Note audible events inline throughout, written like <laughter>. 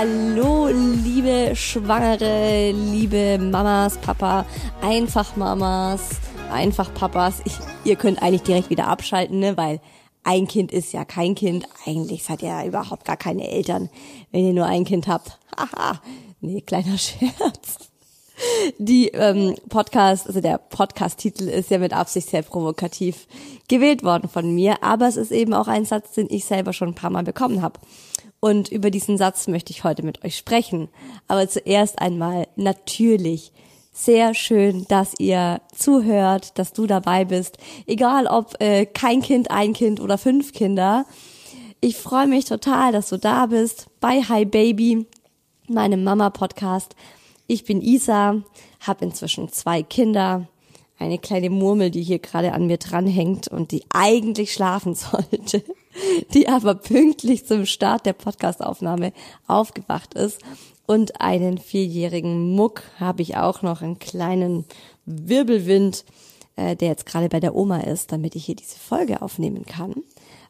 Hallo, liebe Schwangere, liebe Mamas, Papa, einfach Mamas, einfach Papas. Ich, ihr könnt eigentlich direkt wieder abschalten, ne, weil ein Kind ist ja kein Kind. Eigentlich seid ihr ja überhaupt gar keine Eltern, wenn ihr nur ein Kind habt. Haha, nee, kleiner <laughs> Scherz. Die ähm, Podcast, also der Podcast-Titel ist ja mit Absicht sehr provokativ gewählt worden von mir, aber es ist eben auch ein Satz, den ich selber schon ein paar Mal bekommen habe. Und über diesen Satz möchte ich heute mit euch sprechen. Aber zuerst einmal natürlich sehr schön, dass ihr zuhört, dass du dabei bist. Egal ob äh, kein Kind, ein Kind oder fünf Kinder. Ich freue mich total, dass du da bist bei Hi Baby, meinem Mama-Podcast. Ich bin Isa, habe inzwischen zwei Kinder, eine kleine Murmel, die hier gerade an mir dranhängt und die eigentlich schlafen <laughs> sollte <laughs> die aber pünktlich zum Start der Podcastaufnahme aufgewacht ist. Und einen vierjährigen Muck habe ich auch noch, einen kleinen Wirbelwind, äh, der jetzt gerade bei der Oma ist, damit ich hier diese Folge aufnehmen kann.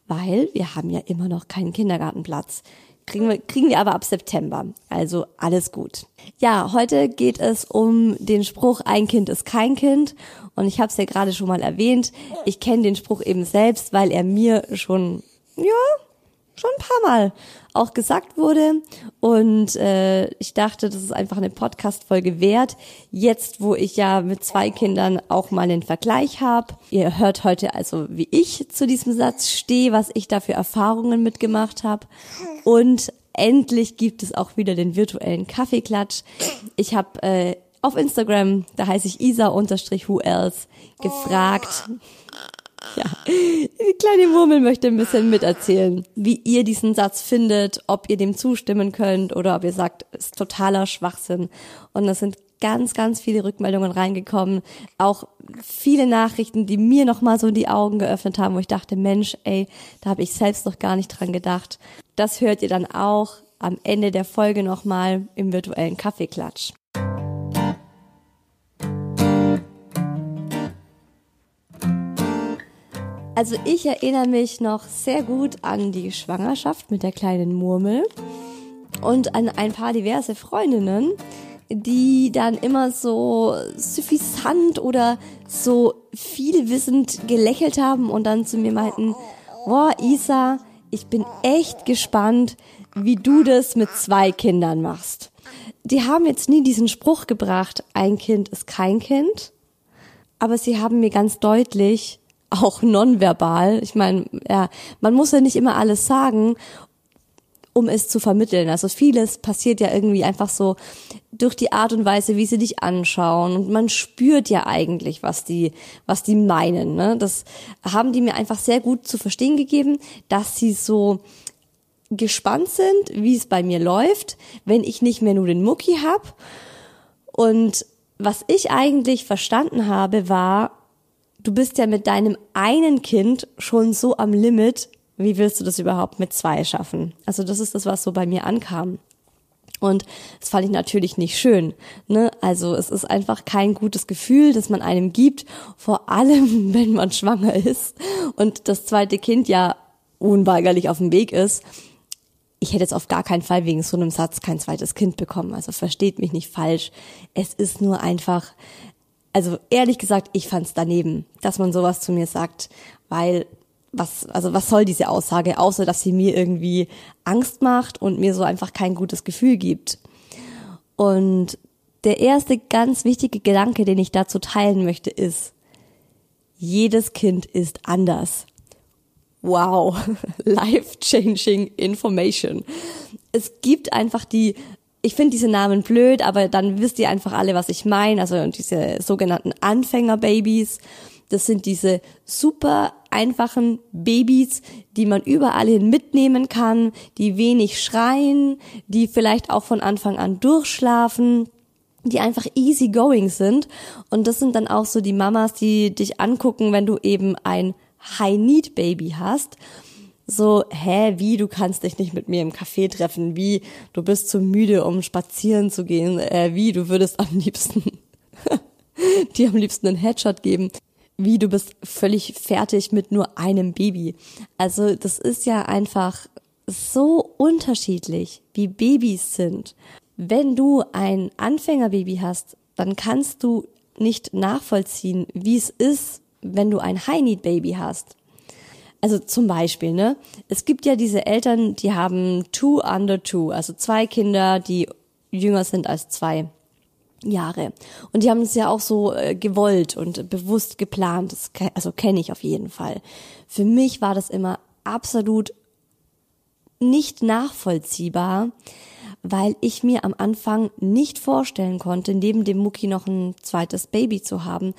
Weil wir haben ja immer noch keinen Kindergartenplatz. Kriegen wir, kriegen wir aber ab September. Also alles gut. Ja, heute geht es um den Spruch, ein Kind ist kein Kind. Und ich habe es ja gerade schon mal erwähnt. Ich kenne den Spruch eben selbst, weil er mir schon ja, schon ein paar Mal auch gesagt wurde. Und äh, ich dachte, das ist einfach eine Podcast-Folge wert. Jetzt, wo ich ja mit zwei Kindern auch mal einen Vergleich habe. Ihr hört heute also, wie ich zu diesem Satz stehe, was ich da für Erfahrungen mitgemacht habe. Und endlich gibt es auch wieder den virtuellen Kaffeeklatsch. Ich habe äh, auf Instagram, da heiße ich isa-who else, gefragt, ja, die kleine Murmel möchte ein bisschen miterzählen, wie ihr diesen Satz findet, ob ihr dem zustimmen könnt oder ob ihr sagt, ist totaler Schwachsinn. Und es sind ganz, ganz viele Rückmeldungen reingekommen, auch viele Nachrichten, die mir nochmal so die Augen geöffnet haben, wo ich dachte, Mensch, ey, da habe ich selbst noch gar nicht dran gedacht. Das hört ihr dann auch am Ende der Folge nochmal im virtuellen Kaffeeklatsch. Also ich erinnere mich noch sehr gut an die Schwangerschaft mit der kleinen Murmel und an ein paar diverse Freundinnen, die dann immer so suffisant oder so vielwissend gelächelt haben und dann zu mir meinten, boah, Isa, ich bin echt gespannt, wie du das mit zwei Kindern machst. Die haben jetzt nie diesen Spruch gebracht, ein Kind ist kein Kind, aber sie haben mir ganz deutlich auch nonverbal. Ich meine, ja, man muss ja nicht immer alles sagen, um es zu vermitteln. Also vieles passiert ja irgendwie einfach so durch die Art und Weise, wie sie dich anschauen und man spürt ja eigentlich, was die, was die meinen. Ne? Das haben die mir einfach sehr gut zu verstehen gegeben, dass sie so gespannt sind, wie es bei mir läuft, wenn ich nicht mehr nur den Mucki hab. Und was ich eigentlich verstanden habe, war, du bist ja mit deinem einen Kind schon so am Limit, wie willst du das überhaupt mit zwei schaffen? Also das ist das, was so bei mir ankam. Und das fand ich natürlich nicht schön. Ne? Also es ist einfach kein gutes Gefühl, das man einem gibt, vor allem <laughs> wenn man schwanger ist und das zweite Kind ja unweigerlich auf dem Weg ist. Ich hätte jetzt auf gar keinen Fall wegen so einem Satz kein zweites Kind bekommen. Also versteht mich nicht falsch. Es ist nur einfach, also ehrlich gesagt, ich fand es daneben, dass man sowas zu mir sagt, weil was, also was soll diese Aussage, außer dass sie mir irgendwie Angst macht und mir so einfach kein gutes Gefühl gibt. Und der erste ganz wichtige Gedanke, den ich dazu teilen möchte, ist, jedes Kind ist anders. Wow, <laughs> life-changing information. Es gibt einfach die, ich finde diese Namen blöd, aber dann wisst ihr einfach alle, was ich meine. Also diese sogenannten Anfängerbabys. Das sind diese super einfachen Babys, die man überall hin mitnehmen kann, die wenig schreien, die vielleicht auch von Anfang an durchschlafen, die einfach easy going sind. Und das sind dann auch so die Mamas, die dich angucken, wenn du eben ein High-Need-Baby hast. So, hä, wie, du kannst dich nicht mit mir im Café treffen, wie, du bist zu müde, um spazieren zu gehen, äh, wie, du würdest am liebsten, <laughs> dir am liebsten einen Headshot geben wie du bist völlig fertig mit nur einem Baby. Also das ist ja einfach so unterschiedlich, wie Babys sind. Wenn du ein Anfängerbaby hast, dann kannst du nicht nachvollziehen, wie es ist, wenn du ein High-Need-Baby hast. Also zum Beispiel, ne? Es gibt ja diese Eltern, die haben two under two, also zwei Kinder, die jünger sind als zwei. Jahre. Und die haben es ja auch so äh, gewollt und bewusst geplant. Das, also kenne ich auf jeden Fall. Für mich war das immer absolut nicht nachvollziehbar, weil ich mir am Anfang nicht vorstellen konnte, neben dem Mucki noch ein zweites Baby zu haben,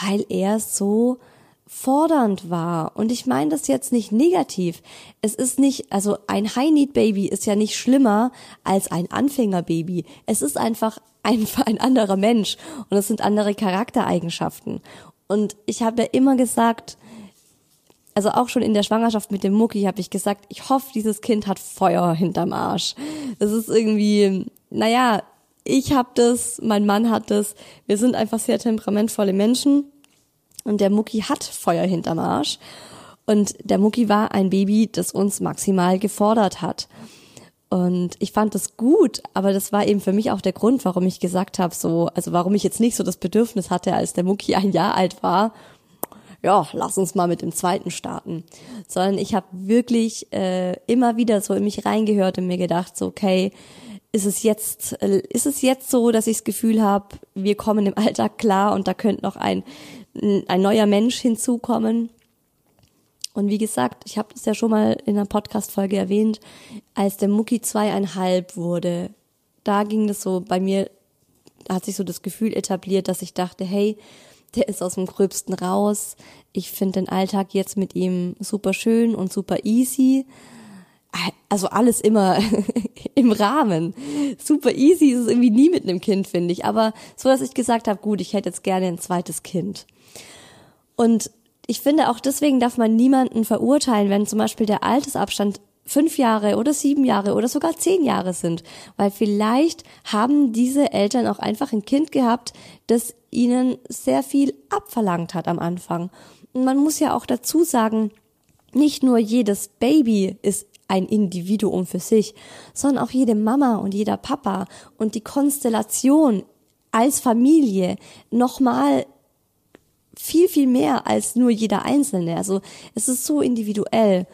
weil er so fordernd war. Und ich meine das jetzt nicht negativ. Es ist nicht, also ein High-Need-Baby ist ja nicht schlimmer als ein Anfängerbaby. Es ist einfach ein, <laughs> ein anderer Mensch und es sind andere Charaktereigenschaften. Und ich habe ja immer gesagt, also auch schon in der Schwangerschaft mit dem Mucki habe ich gesagt, ich hoffe, dieses Kind hat Feuer hinterm Arsch. Das ist irgendwie, naja, ich habe das, mein Mann hat das. Wir sind einfach sehr temperamentvolle Menschen und der Mucki hat Feuer hinterm Arsch. Und der Mucki war ein Baby, das uns maximal gefordert hat. Und ich fand das gut, aber das war eben für mich auch der Grund, warum ich gesagt habe, so, also warum ich jetzt nicht so das Bedürfnis hatte, als der Mucki ein Jahr alt war, ja, lass uns mal mit dem zweiten starten. Sondern ich habe wirklich äh, immer wieder so in mich reingehört und mir gedacht, so, okay, ist es jetzt, äh, ist es jetzt so, dass ich das Gefühl habe, wir kommen im Alltag klar und da könnte noch ein ein neuer Mensch hinzukommen. Und wie gesagt, ich habe das ja schon mal in einer Podcast-Folge erwähnt, als der Mucki zweieinhalb wurde, da ging das so bei mir, hat sich so das Gefühl etabliert, dass ich dachte, hey, der ist aus dem Gröbsten raus. Ich finde den Alltag jetzt mit ihm super schön und super easy. Also alles immer <laughs> im Rahmen. Super easy ist es irgendwie nie mit einem Kind, finde ich. Aber so, dass ich gesagt habe, gut, ich hätte jetzt gerne ein zweites Kind. Und ich finde, auch deswegen darf man niemanden verurteilen, wenn zum Beispiel der Altersabstand fünf Jahre oder sieben Jahre oder sogar zehn Jahre sind. Weil vielleicht haben diese Eltern auch einfach ein Kind gehabt, das ihnen sehr viel abverlangt hat am Anfang. Und man muss ja auch dazu sagen, nicht nur jedes Baby ist ein Individuum für sich, sondern auch jede Mama und jeder Papa und die Konstellation als Familie nochmal viel, viel mehr als nur jeder Einzelne. Also es ist so individuell.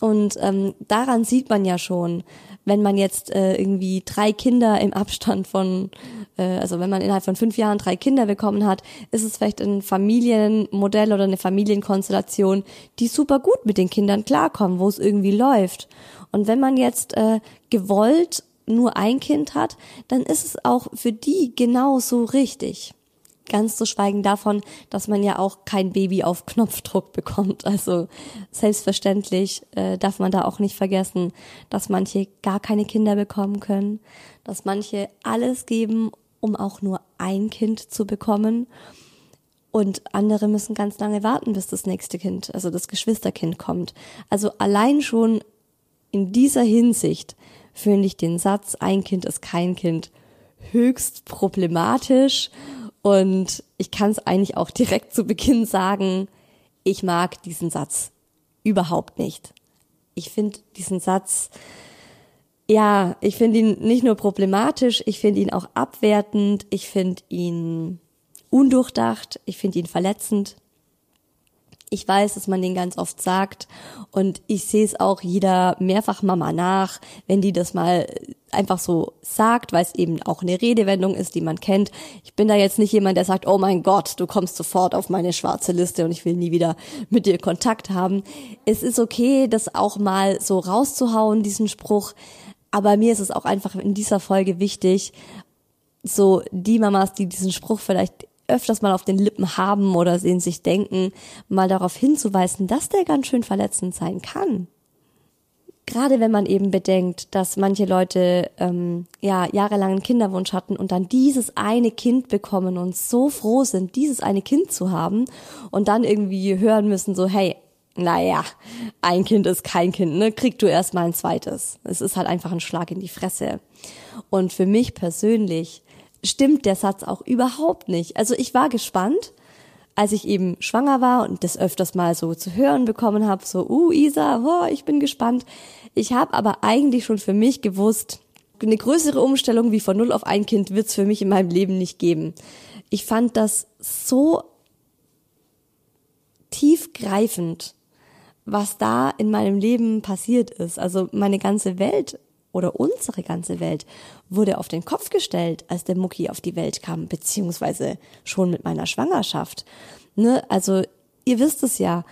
Und ähm, daran sieht man ja schon, wenn man jetzt äh, irgendwie drei Kinder im Abstand von, äh, also wenn man innerhalb von fünf Jahren drei Kinder bekommen hat, ist es vielleicht ein Familienmodell oder eine Familienkonstellation, die super gut mit den Kindern klarkommen, wo es irgendwie läuft. Und wenn man jetzt äh, gewollt nur ein Kind hat, dann ist es auch für die genauso richtig. Ganz zu schweigen davon, dass man ja auch kein Baby auf Knopfdruck bekommt. Also selbstverständlich äh, darf man da auch nicht vergessen, dass manche gar keine Kinder bekommen können, dass manche alles geben, um auch nur ein Kind zu bekommen. Und andere müssen ganz lange warten, bis das nächste Kind, also das Geschwisterkind kommt. Also allein schon in dieser Hinsicht finde ich den Satz, ein Kind ist kein Kind, höchst problematisch und ich kann es eigentlich auch direkt zu Beginn sagen, ich mag diesen Satz überhaupt nicht. Ich finde diesen Satz, ja, ich finde ihn nicht nur problematisch, ich finde ihn auch abwertend, ich finde ihn undurchdacht, ich finde ihn verletzend. Ich weiß, dass man den ganz oft sagt und ich sehe es auch jeder Mehrfachmama nach, wenn die das mal einfach so sagt, weil es eben auch eine Redewendung ist, die man kennt. Ich bin da jetzt nicht jemand, der sagt, oh mein Gott, du kommst sofort auf meine schwarze Liste und ich will nie wieder mit dir Kontakt haben. Es ist okay, das auch mal so rauszuhauen, diesen Spruch. Aber mir ist es auch einfach in dieser Folge wichtig, so die Mamas, die diesen Spruch vielleicht öfters mal auf den Lippen haben oder sehen sich denken, mal darauf hinzuweisen, dass der ganz schön verletzend sein kann. Gerade wenn man eben bedenkt, dass manche Leute ähm, ja jahrelang einen Kinderwunsch hatten und dann dieses eine Kind bekommen und so froh sind, dieses eine Kind zu haben und dann irgendwie hören müssen, so hey, naja, ein Kind ist kein Kind, ne? Krieg du erst mal ein zweites. Es ist halt einfach ein Schlag in die Fresse. Und für mich persönlich stimmt der Satz auch überhaupt nicht. Also ich war gespannt, als ich eben schwanger war und das öfters mal so zu hören bekommen habe, so, uh, Isa, oh, ich bin gespannt. Ich habe aber eigentlich schon für mich gewusst, eine größere Umstellung wie von null auf ein Kind wird's für mich in meinem Leben nicht geben. Ich fand das so tiefgreifend, was da in meinem Leben passiert ist. Also meine ganze Welt oder unsere ganze Welt wurde auf den Kopf gestellt, als der Mucki auf die Welt kam, beziehungsweise schon mit meiner Schwangerschaft. Ne? Also ihr wisst es ja,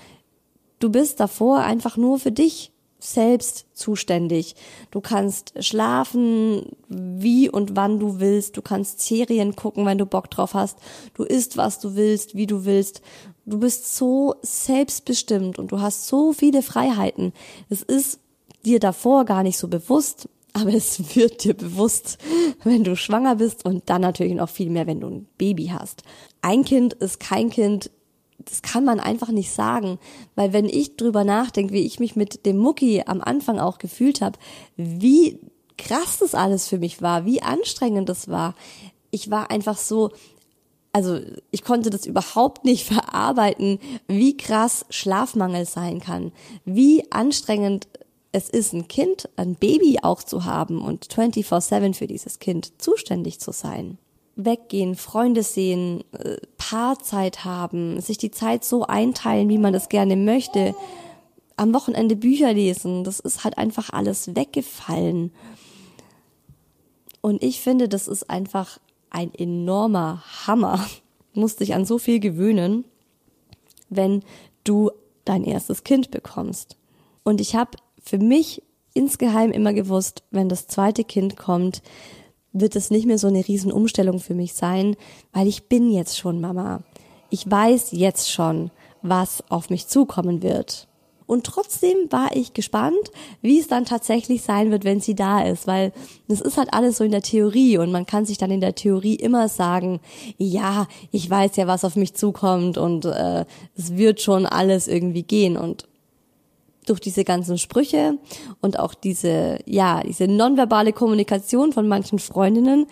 du bist davor einfach nur für dich selbst zuständig. Du kannst schlafen, wie und wann du willst. Du kannst Serien gucken, wenn du Bock drauf hast. Du isst, was du willst, wie du willst. Du bist so selbstbestimmt und du hast so viele Freiheiten. Es ist dir davor gar nicht so bewusst, aber es wird dir bewusst, wenn du schwanger bist und dann natürlich noch viel mehr, wenn du ein Baby hast. Ein Kind ist kein Kind, das kann man einfach nicht sagen, weil wenn ich drüber nachdenke, wie ich mich mit dem Mucki am Anfang auch gefühlt habe, wie krass das alles für mich war, wie anstrengend das war. Ich war einfach so, also ich konnte das überhaupt nicht <laughs> verarbeiten, wie krass Schlafmangel sein kann, wie anstrengend es ist, ein Kind, ein Baby auch zu haben und 24-7 für dieses Kind zuständig zu sein. Weggehen, Freunde sehen, äh, Paarzeit haben, sich die Zeit so einteilen, wie man das gerne möchte, am Wochenende Bücher lesen, das ist halt einfach alles weggefallen. Und ich finde, das ist einfach ein enormer Hammer. <laughs> Musst dich an so viel gewöhnen, wenn du dein erstes Kind bekommst. Und ich habe für mich insgeheim immer gewusst, wenn das zweite Kind kommt, wird es nicht mehr so eine Riesenumstellung für mich sein, weil ich bin jetzt schon Mama. Ich weiß jetzt schon, was auf mich zukommen wird. Und trotzdem war ich gespannt, wie es dann tatsächlich sein wird, wenn sie da ist, weil das ist halt alles so in der Theorie und man kann sich dann in der Theorie immer sagen, ja, ich weiß ja, was auf mich zukommt und äh, es wird schon alles irgendwie gehen und durch diese ganzen Sprüche und auch diese, ja, diese nonverbale Kommunikation von manchen Freundinnen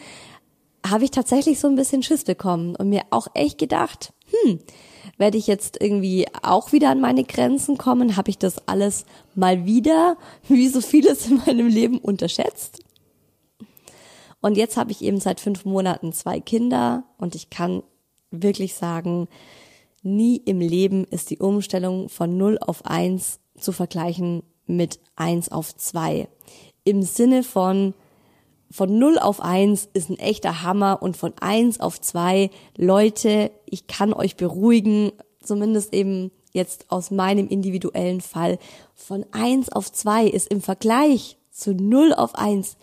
habe ich tatsächlich so ein bisschen Schiss bekommen und mir auch echt gedacht, hm, werde ich jetzt irgendwie auch wieder an meine Grenzen kommen? Habe ich das alles mal wieder, wie so vieles in meinem Leben, unterschätzt? Und jetzt habe ich eben seit fünf Monaten zwei Kinder und ich kann wirklich sagen, nie im Leben ist die Umstellung von null auf eins zu vergleichen mit eins auf zwei. Im Sinne von, von 0 auf 1 ist ein echter Hammer und von 1 auf 2, Leute, ich kann euch beruhigen, zumindest eben jetzt aus meinem individuellen Fall, von 1 auf 2 ist im Vergleich zu 0 auf 1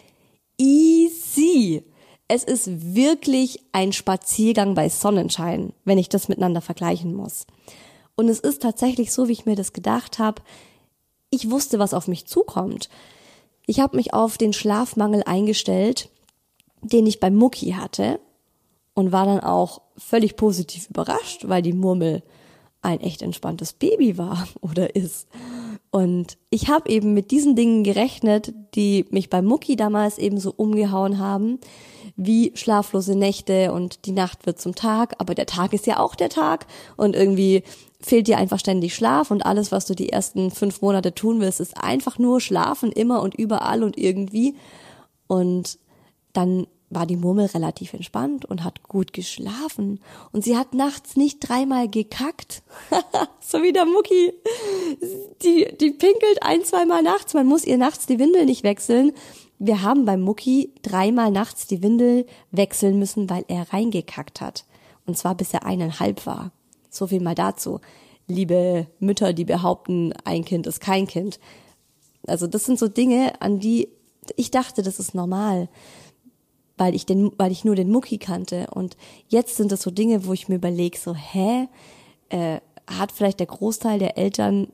easy. Es ist wirklich ein Spaziergang bei Sonnenschein, wenn ich das miteinander vergleichen muss. Und es ist tatsächlich so, wie ich mir das gedacht habe. Ich wusste, was auf mich zukommt. Ich habe mich auf den Schlafmangel eingestellt, den ich beim Mucki hatte und war dann auch völlig positiv überrascht, weil die Murmel ein echt entspanntes Baby war <laughs> oder ist. Und ich habe eben mit diesen Dingen gerechnet, die mich beim Mucki damals eben so umgehauen haben, wie schlaflose Nächte und die Nacht wird zum Tag, aber der Tag ist ja auch der Tag und irgendwie fehlt dir einfach ständig Schlaf und alles, was du die ersten fünf Monate tun willst, ist einfach nur schlafen, immer und überall und irgendwie. Und dann war die Murmel relativ entspannt und hat gut geschlafen. Und sie hat nachts nicht dreimal gekackt. <laughs> so wie der Mucki. Die, die pinkelt ein, zweimal nachts. Man muss ihr nachts die Windel nicht wechseln. Wir haben beim Mucki dreimal nachts die Windel wechseln müssen, weil er reingekackt hat. Und zwar bis er eineinhalb war. So viel mal dazu. Liebe Mütter, die behaupten, ein Kind ist kein Kind. Also das sind so Dinge, an die ich dachte, das ist normal, weil ich den, weil ich nur den Mucki kannte. Und jetzt sind das so Dinge, wo ich mir überlege, so, hä, äh, hat vielleicht der Großteil der Eltern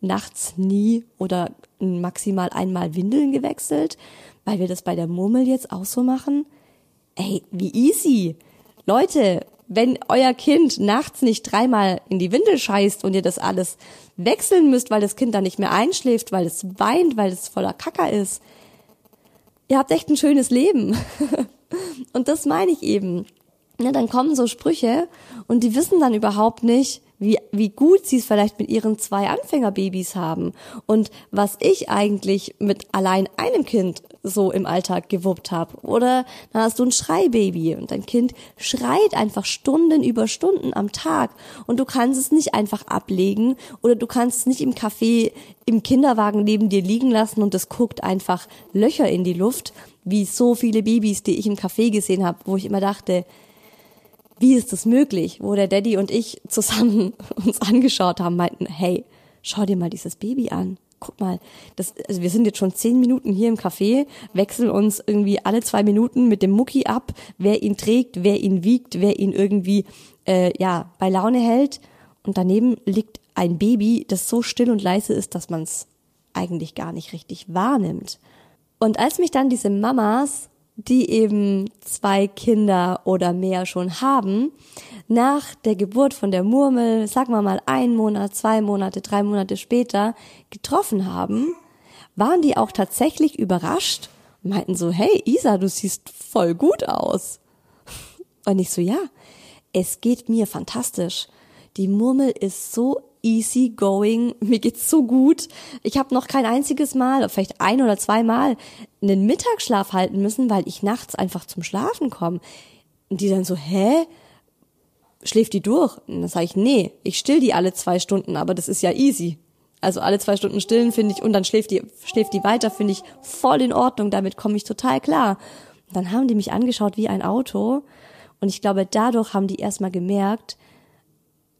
nachts nie oder maximal einmal Windeln gewechselt, weil wir das bei der Murmel jetzt auch so machen? Ey, wie easy. Leute, wenn euer Kind nachts nicht dreimal in die Windel scheißt und ihr das alles wechseln müsst, weil das Kind dann nicht mehr einschläft, weil es weint, weil es voller Kacker ist, ihr habt echt ein schönes Leben. <laughs> und das meine ich eben. Ja, dann kommen so Sprüche und die wissen dann überhaupt nicht, wie, wie gut sie es vielleicht mit ihren zwei Anfängerbabys haben und was ich eigentlich mit allein einem Kind so im Alltag gewuppt habe. Oder dann hast du ein Schreibaby und dein Kind schreit einfach Stunden über Stunden am Tag und du kannst es nicht einfach ablegen oder du kannst es nicht im Café im Kinderwagen neben dir liegen lassen und es guckt einfach Löcher in die Luft, wie so viele Babys, die ich im Café gesehen habe, wo ich immer dachte, wie ist das möglich? Wo der Daddy und ich zusammen <laughs> uns angeschaut haben, meinten, hey, schau dir mal dieses Baby an. Guck mal, das, also wir sind jetzt schon zehn Minuten hier im Café, wechseln uns irgendwie alle zwei Minuten mit dem Mucki ab, wer ihn trägt, wer ihn wiegt, wer ihn irgendwie äh, ja bei Laune hält. Und daneben liegt ein Baby, das so still und leise ist, dass man es eigentlich gar nicht richtig wahrnimmt. Und als mich dann diese Mamas die eben zwei Kinder oder mehr schon haben, nach der Geburt von der Murmel, sagen wir mal ein Monat, zwei Monate, drei Monate später getroffen haben, waren die auch tatsächlich überrascht und meinten so, hey Isa, du siehst voll gut aus. Und ich so, ja, es geht mir fantastisch. Die Murmel ist so easy going, <laughs> mir geht's so gut. Ich habe noch kein einziges Mal, vielleicht ein oder zwei Mal, einen Mittagsschlaf halten müssen, weil ich nachts einfach zum Schlafen komme. Und die dann so, hä? Schläft die durch? Und dann sage ich, nee, ich still die alle zwei Stunden, aber das ist ja easy. Also alle zwei Stunden stillen finde ich und dann schläft die, schläft die weiter, finde ich voll in Ordnung, damit komme ich total klar. Und dann haben die mich angeschaut wie ein Auto und ich glaube, dadurch haben die erstmal gemerkt,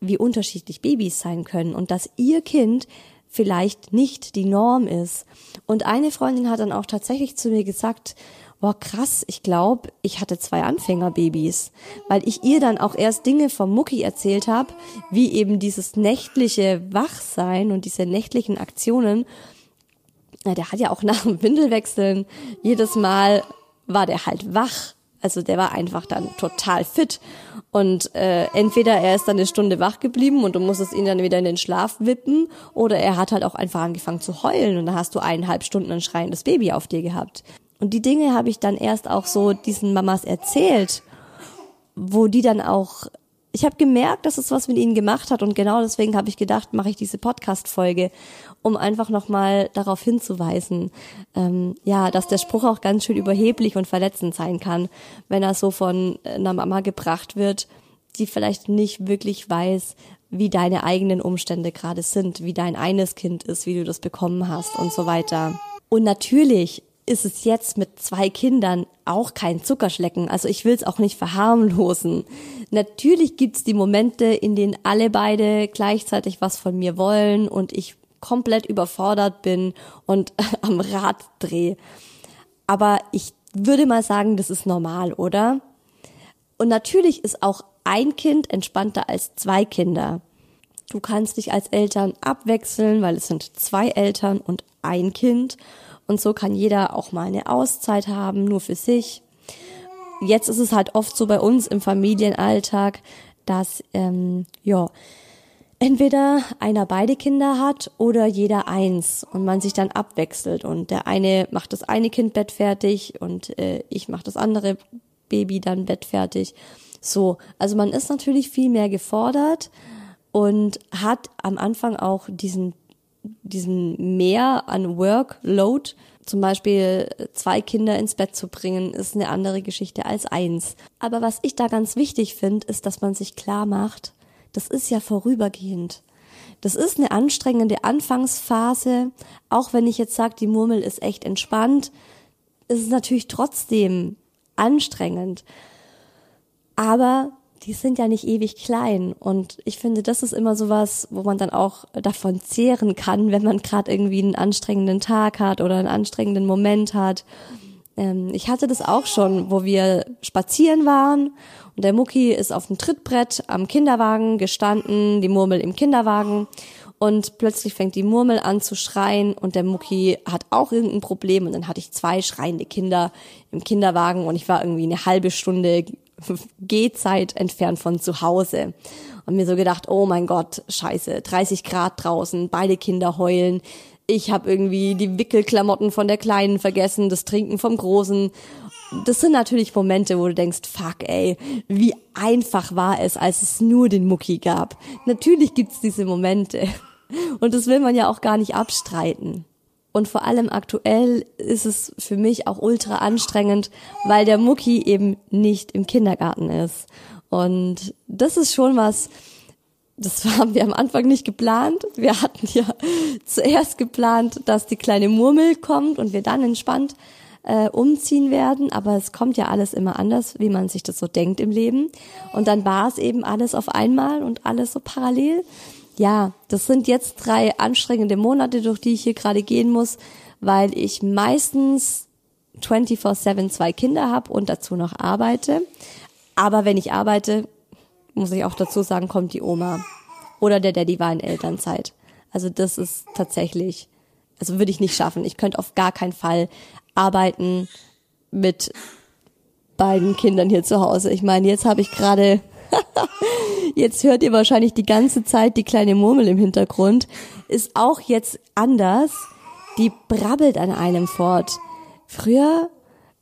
wie unterschiedlich Babys sein können und dass ihr Kind vielleicht nicht die Norm ist. Und eine Freundin hat dann auch tatsächlich zu mir gesagt, boah krass, ich glaube, ich hatte zwei Anfängerbabys, weil ich ihr dann auch erst Dinge vom Mucki erzählt habe, wie eben dieses nächtliche Wachsein und diese nächtlichen Aktionen. Ja, der hat ja auch nach dem Windelwechseln jedes Mal war der halt wach also der war einfach dann total fit. Und äh, entweder er ist dann eine Stunde wach geblieben und du musstest ihn dann wieder in den Schlaf wippen, oder er hat halt auch einfach angefangen zu heulen und dann hast du eineinhalb Stunden ein schreiendes Baby auf dir gehabt. Und die Dinge habe ich dann erst auch so diesen Mamas erzählt, wo die dann auch ich habe gemerkt, dass es was mit ihnen gemacht hat und genau deswegen habe ich gedacht, mache ich diese Podcast-Folge, um einfach nochmal darauf hinzuweisen, ähm, ja, dass der Spruch auch ganz schön überheblich und verletzend sein kann, wenn er so von einer Mama gebracht wird, die vielleicht nicht wirklich weiß, wie deine eigenen Umstände gerade sind, wie dein eines Kind ist, wie du das bekommen hast und so weiter. Und natürlich ist es jetzt mit zwei Kindern auch kein Zuckerschlecken. Also ich will es auch nicht verharmlosen. Natürlich gibt's die Momente, in denen alle beide gleichzeitig was von mir wollen und ich komplett überfordert bin und <laughs> am Rad drehe. Aber ich würde mal sagen, das ist normal, oder? Und natürlich ist auch ein Kind entspannter als zwei Kinder. Du kannst dich als Eltern abwechseln, weil es sind zwei Eltern und ein Kind. Und so kann jeder auch mal eine Auszeit haben, nur für sich. Jetzt ist es halt oft so bei uns im Familienalltag, dass ähm, ja entweder einer beide Kinder hat oder jeder eins und man sich dann abwechselt und der eine macht das eine Kind bettfertig und äh, ich mache das andere Baby dann bettfertig. So, also man ist natürlich viel mehr gefordert und hat am Anfang auch diesen diesen Mehr an Workload, zum Beispiel zwei Kinder ins Bett zu bringen, ist eine andere Geschichte als eins. Aber was ich da ganz wichtig finde, ist, dass man sich klar macht, das ist ja vorübergehend. Das ist eine anstrengende Anfangsphase. Auch wenn ich jetzt sage, die Murmel ist echt entspannt, ist es natürlich trotzdem anstrengend. Aber die sind ja nicht ewig klein. Und ich finde, das ist immer sowas, wo man dann auch davon zehren kann, wenn man gerade irgendwie einen anstrengenden Tag hat oder einen anstrengenden Moment hat. Ähm, ich hatte das auch schon, wo wir spazieren waren und der Mucki ist auf dem Trittbrett am Kinderwagen gestanden, die Murmel im Kinderwagen und plötzlich fängt die Murmel an zu schreien und der Mucki hat auch irgendein Problem und dann hatte ich zwei schreiende Kinder im Kinderwagen und ich war irgendwie eine halbe Stunde <laughs> Gehzeit entfernt von zu Hause. Und mir so gedacht, oh mein Gott, scheiße, 30 Grad draußen, beide Kinder heulen. Ich habe irgendwie die Wickelklamotten von der Kleinen vergessen, das Trinken vom Großen. Das sind natürlich Momente, wo du denkst, fuck ey, wie einfach war es, als es nur den Mucki gab. Natürlich gibt's diese Momente. Und das will man ja auch gar nicht abstreiten. Und vor allem aktuell ist es für mich auch ultra anstrengend, weil der Mucki eben nicht im Kindergarten ist. Und das ist schon was, das <laughs> haben wir am Anfang nicht geplant. Wir hatten ja <laughs> zuerst geplant, dass die kleine Murmel kommt und wir dann entspannt äh, umziehen werden. Aber es kommt ja alles immer anders, wie man sich das so denkt im Leben. Und dann war es eben alles auf einmal und alles so parallel ja, das sind jetzt drei anstrengende Monate, durch die ich hier gerade gehen muss, weil ich meistens 24-7 zwei Kinder habe und dazu noch arbeite. Aber wenn ich arbeite, muss ich auch dazu sagen, kommt die Oma oder der Daddy war in Elternzeit. Also das ist tatsächlich, also würde ich nicht schaffen. Ich könnte auf gar keinen Fall arbeiten mit beiden Kindern hier zu Hause. Ich meine, jetzt habe ich gerade <laughs> jetzt hört ihr wahrscheinlich die ganze Zeit die kleine Murmel im Hintergrund. Ist auch jetzt anders. Die brabbelt an einem fort. Früher,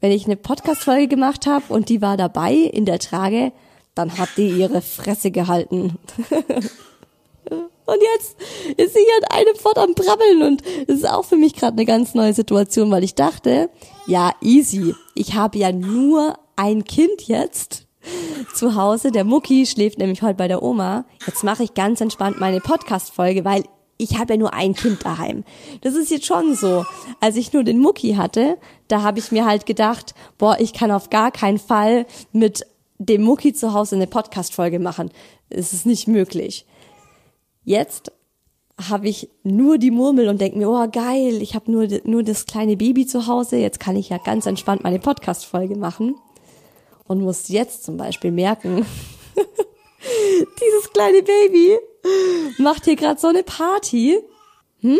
wenn ich eine Podcast-Folge gemacht habe und die war dabei in der Trage, dann hat die ihre Fresse gehalten. Und jetzt ist sie an einem fort am Brabbeln und es ist auch für mich gerade eine ganz neue Situation, weil ich dachte, ja, easy. Ich habe ja nur ein Kind jetzt zu Hause. Der Mucki schläft nämlich heute bei der Oma. Jetzt mache ich ganz entspannt meine Podcast-Folge, weil ich habe ja nur ein Kind daheim. Das ist jetzt schon so. Als ich nur den Mucki hatte, da habe ich mir halt gedacht, boah, ich kann auf gar keinen Fall mit dem Mucki zu Hause eine Podcast-Folge machen. Es ist nicht möglich. Jetzt habe ich nur die Murmel und denke mir, oh geil, ich habe nur, nur das kleine Baby zu Hause, jetzt kann ich ja ganz entspannt meine Podcast-Folge machen und muss jetzt zum Beispiel merken, <laughs> dieses kleine Baby macht hier gerade so eine Party. Hm?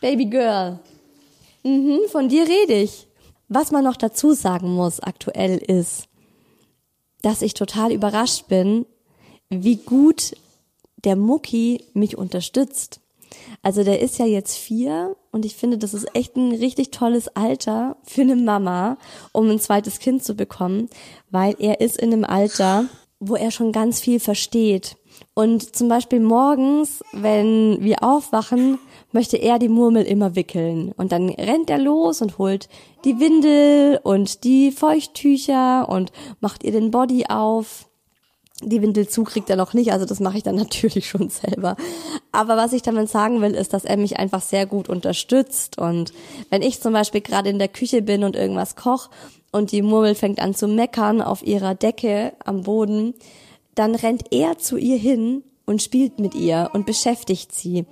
Baby Girl. Mhm, von dir rede ich. Was man noch dazu sagen muss aktuell ist, dass ich total überrascht bin, wie gut der Mucki mich unterstützt. Also der ist ja jetzt vier und ich finde, das ist echt ein richtig tolles Alter für eine Mama, um ein zweites Kind zu bekommen, weil er ist in einem Alter, wo er schon ganz viel versteht. Und zum Beispiel morgens, wenn wir aufwachen, möchte er die Murmel immer wickeln. Und dann rennt er los und holt die Windel und die Feuchttücher und macht ihr den Body auf. Die Windel zu kriegt er noch nicht, also das mache ich dann <laughs> natürlich schon selber. Aber was ich damit sagen will, ist, dass er mich einfach sehr gut unterstützt. Und wenn ich zum Beispiel gerade in der Küche bin und irgendwas koche und die Murmel fängt an zu meckern auf ihrer Decke am Boden, dann rennt er zu ihr hin und spielt mit ihr und beschäftigt sie.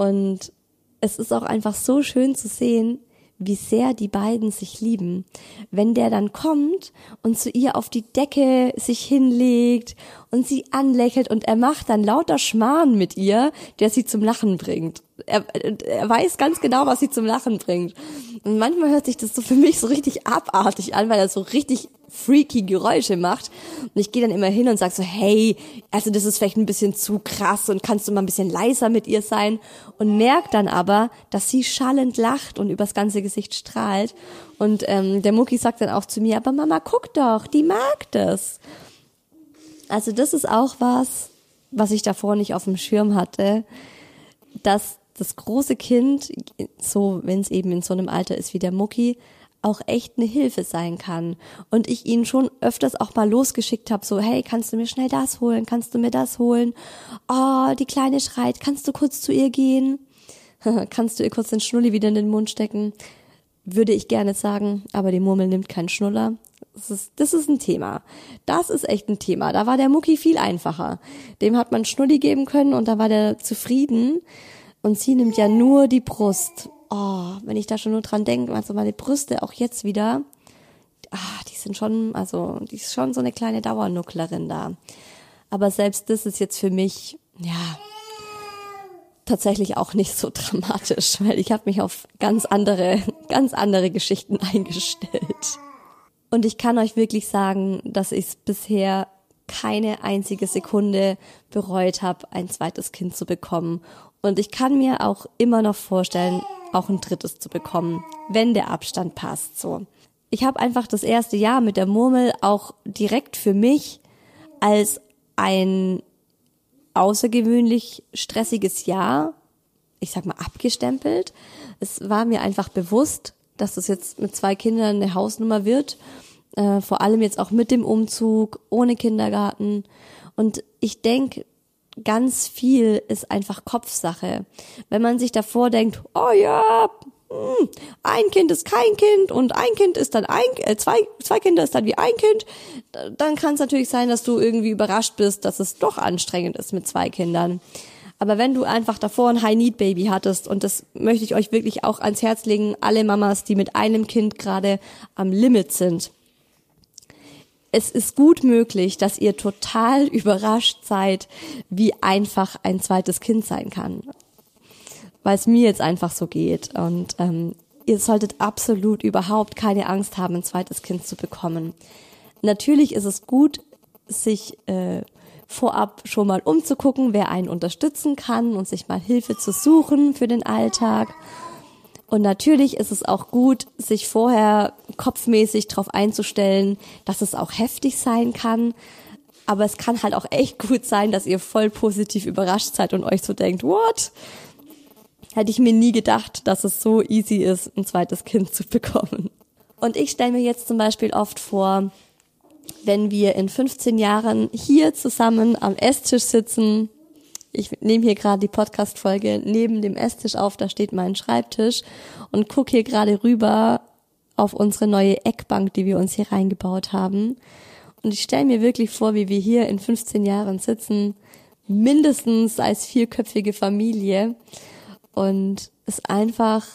Und es ist auch einfach so schön zu sehen, wie sehr die beiden sich lieben. Wenn der dann kommt und zu ihr auf die Decke sich hinlegt und sie anlächelt und er macht dann lauter Schmarrn mit ihr, der sie zum Lachen bringt. Er, er weiß ganz genau, was sie zum Lachen bringt. Und manchmal hört sich das so für mich so richtig abartig an, weil er so richtig freaky Geräusche macht. Und ich gehe dann immer hin und sag so, hey, also das ist vielleicht ein bisschen zu krass und kannst du mal ein bisschen leiser mit ihr sein? Und merk dann aber, dass sie schallend lacht und übers ganze Gesicht strahlt. Und ähm, der Mucki sagt dann auch zu mir, aber Mama, guck doch, die mag das. Also das ist auch was, was ich davor nicht auf dem Schirm hatte, dass das große Kind, so wenn es eben in so einem Alter ist wie der Mucki, auch echt eine Hilfe sein kann. Und ich ihn schon öfters auch mal losgeschickt habe, so, hey, kannst du mir schnell das holen? Kannst du mir das holen? Oh, die Kleine schreit, kannst du kurz zu ihr gehen? <laughs> kannst du ihr kurz den Schnulli wieder in den Mund stecken? Würde ich gerne sagen, aber die Murmel nimmt keinen Schnuller. Das ist, das ist ein Thema. Das ist echt ein Thema. Da war der Mucki viel einfacher. Dem hat man Schnulli geben können und da war der zufrieden. Und sie nimmt ja nur die Brust oh, wenn ich da schon nur dran denke, also meine Brüste auch jetzt wieder, ah, die sind schon, also die ist schon so eine kleine Dauernucklerin da. Aber selbst das ist jetzt für mich, ja, tatsächlich auch nicht so <laughs> dramatisch, weil ich habe mich auf ganz andere, ganz andere Geschichten <laughs> eingestellt. Und ich kann euch wirklich sagen, dass ich es bisher keine einzige Sekunde bereut habe, ein zweites Kind zu bekommen. Und ich kann mir auch immer noch vorstellen, auch ein drittes zu bekommen, wenn der Abstand passt, so. Ich habe einfach das erste Jahr mit der Murmel auch direkt für mich als ein außergewöhnlich stressiges Jahr, ich sag mal, abgestempelt. Es war mir einfach bewusst, dass das jetzt mit zwei Kindern eine Hausnummer wird, äh, vor allem jetzt auch mit dem Umzug, ohne Kindergarten. Und ich denke, ganz viel ist einfach Kopfsache. Wenn man sich davor denkt, oh ja, hm, ein Kind ist kein Kind und ein Kind ist dann ein, äh, zwei, zwei Kinder ist dann wie ein Kind, dann kann es natürlich sein, dass du irgendwie überrascht bist, dass es doch anstrengend ist mit zwei Kindern. Aber wenn du einfach davor ein High-Need-Baby hattest, und das möchte ich euch wirklich auch ans Herz legen, alle Mamas, die mit einem Kind gerade am Limit sind, es ist gut möglich, dass ihr total überrascht seid, wie einfach ein zweites Kind sein kann. Weil es mir jetzt einfach so geht. Und ähm, ihr solltet absolut überhaupt keine Angst haben, ein zweites Kind zu bekommen. Natürlich ist es gut, sich äh, vorab schon mal umzugucken, wer einen unterstützen kann und sich mal Hilfe zu suchen für den Alltag. Und natürlich ist es auch gut, sich vorher kopfmäßig darauf einzustellen, dass es auch heftig sein kann. Aber es kann halt auch echt gut sein, dass ihr voll positiv überrascht seid und euch so denkt, what? Hätte ich mir nie gedacht, dass es so easy ist, ein zweites Kind zu bekommen. Und ich stelle mir jetzt zum Beispiel oft vor, wenn wir in 15 Jahren hier zusammen am Esstisch sitzen, ich nehme hier gerade die Podcast-Folge neben dem Esstisch auf, da steht mein Schreibtisch und gucke hier gerade rüber auf unsere neue Eckbank, die wir uns hier reingebaut haben. Und ich stelle mir wirklich vor, wie wir hier in 15 Jahren sitzen, mindestens als vierköpfige Familie. Und es einfach,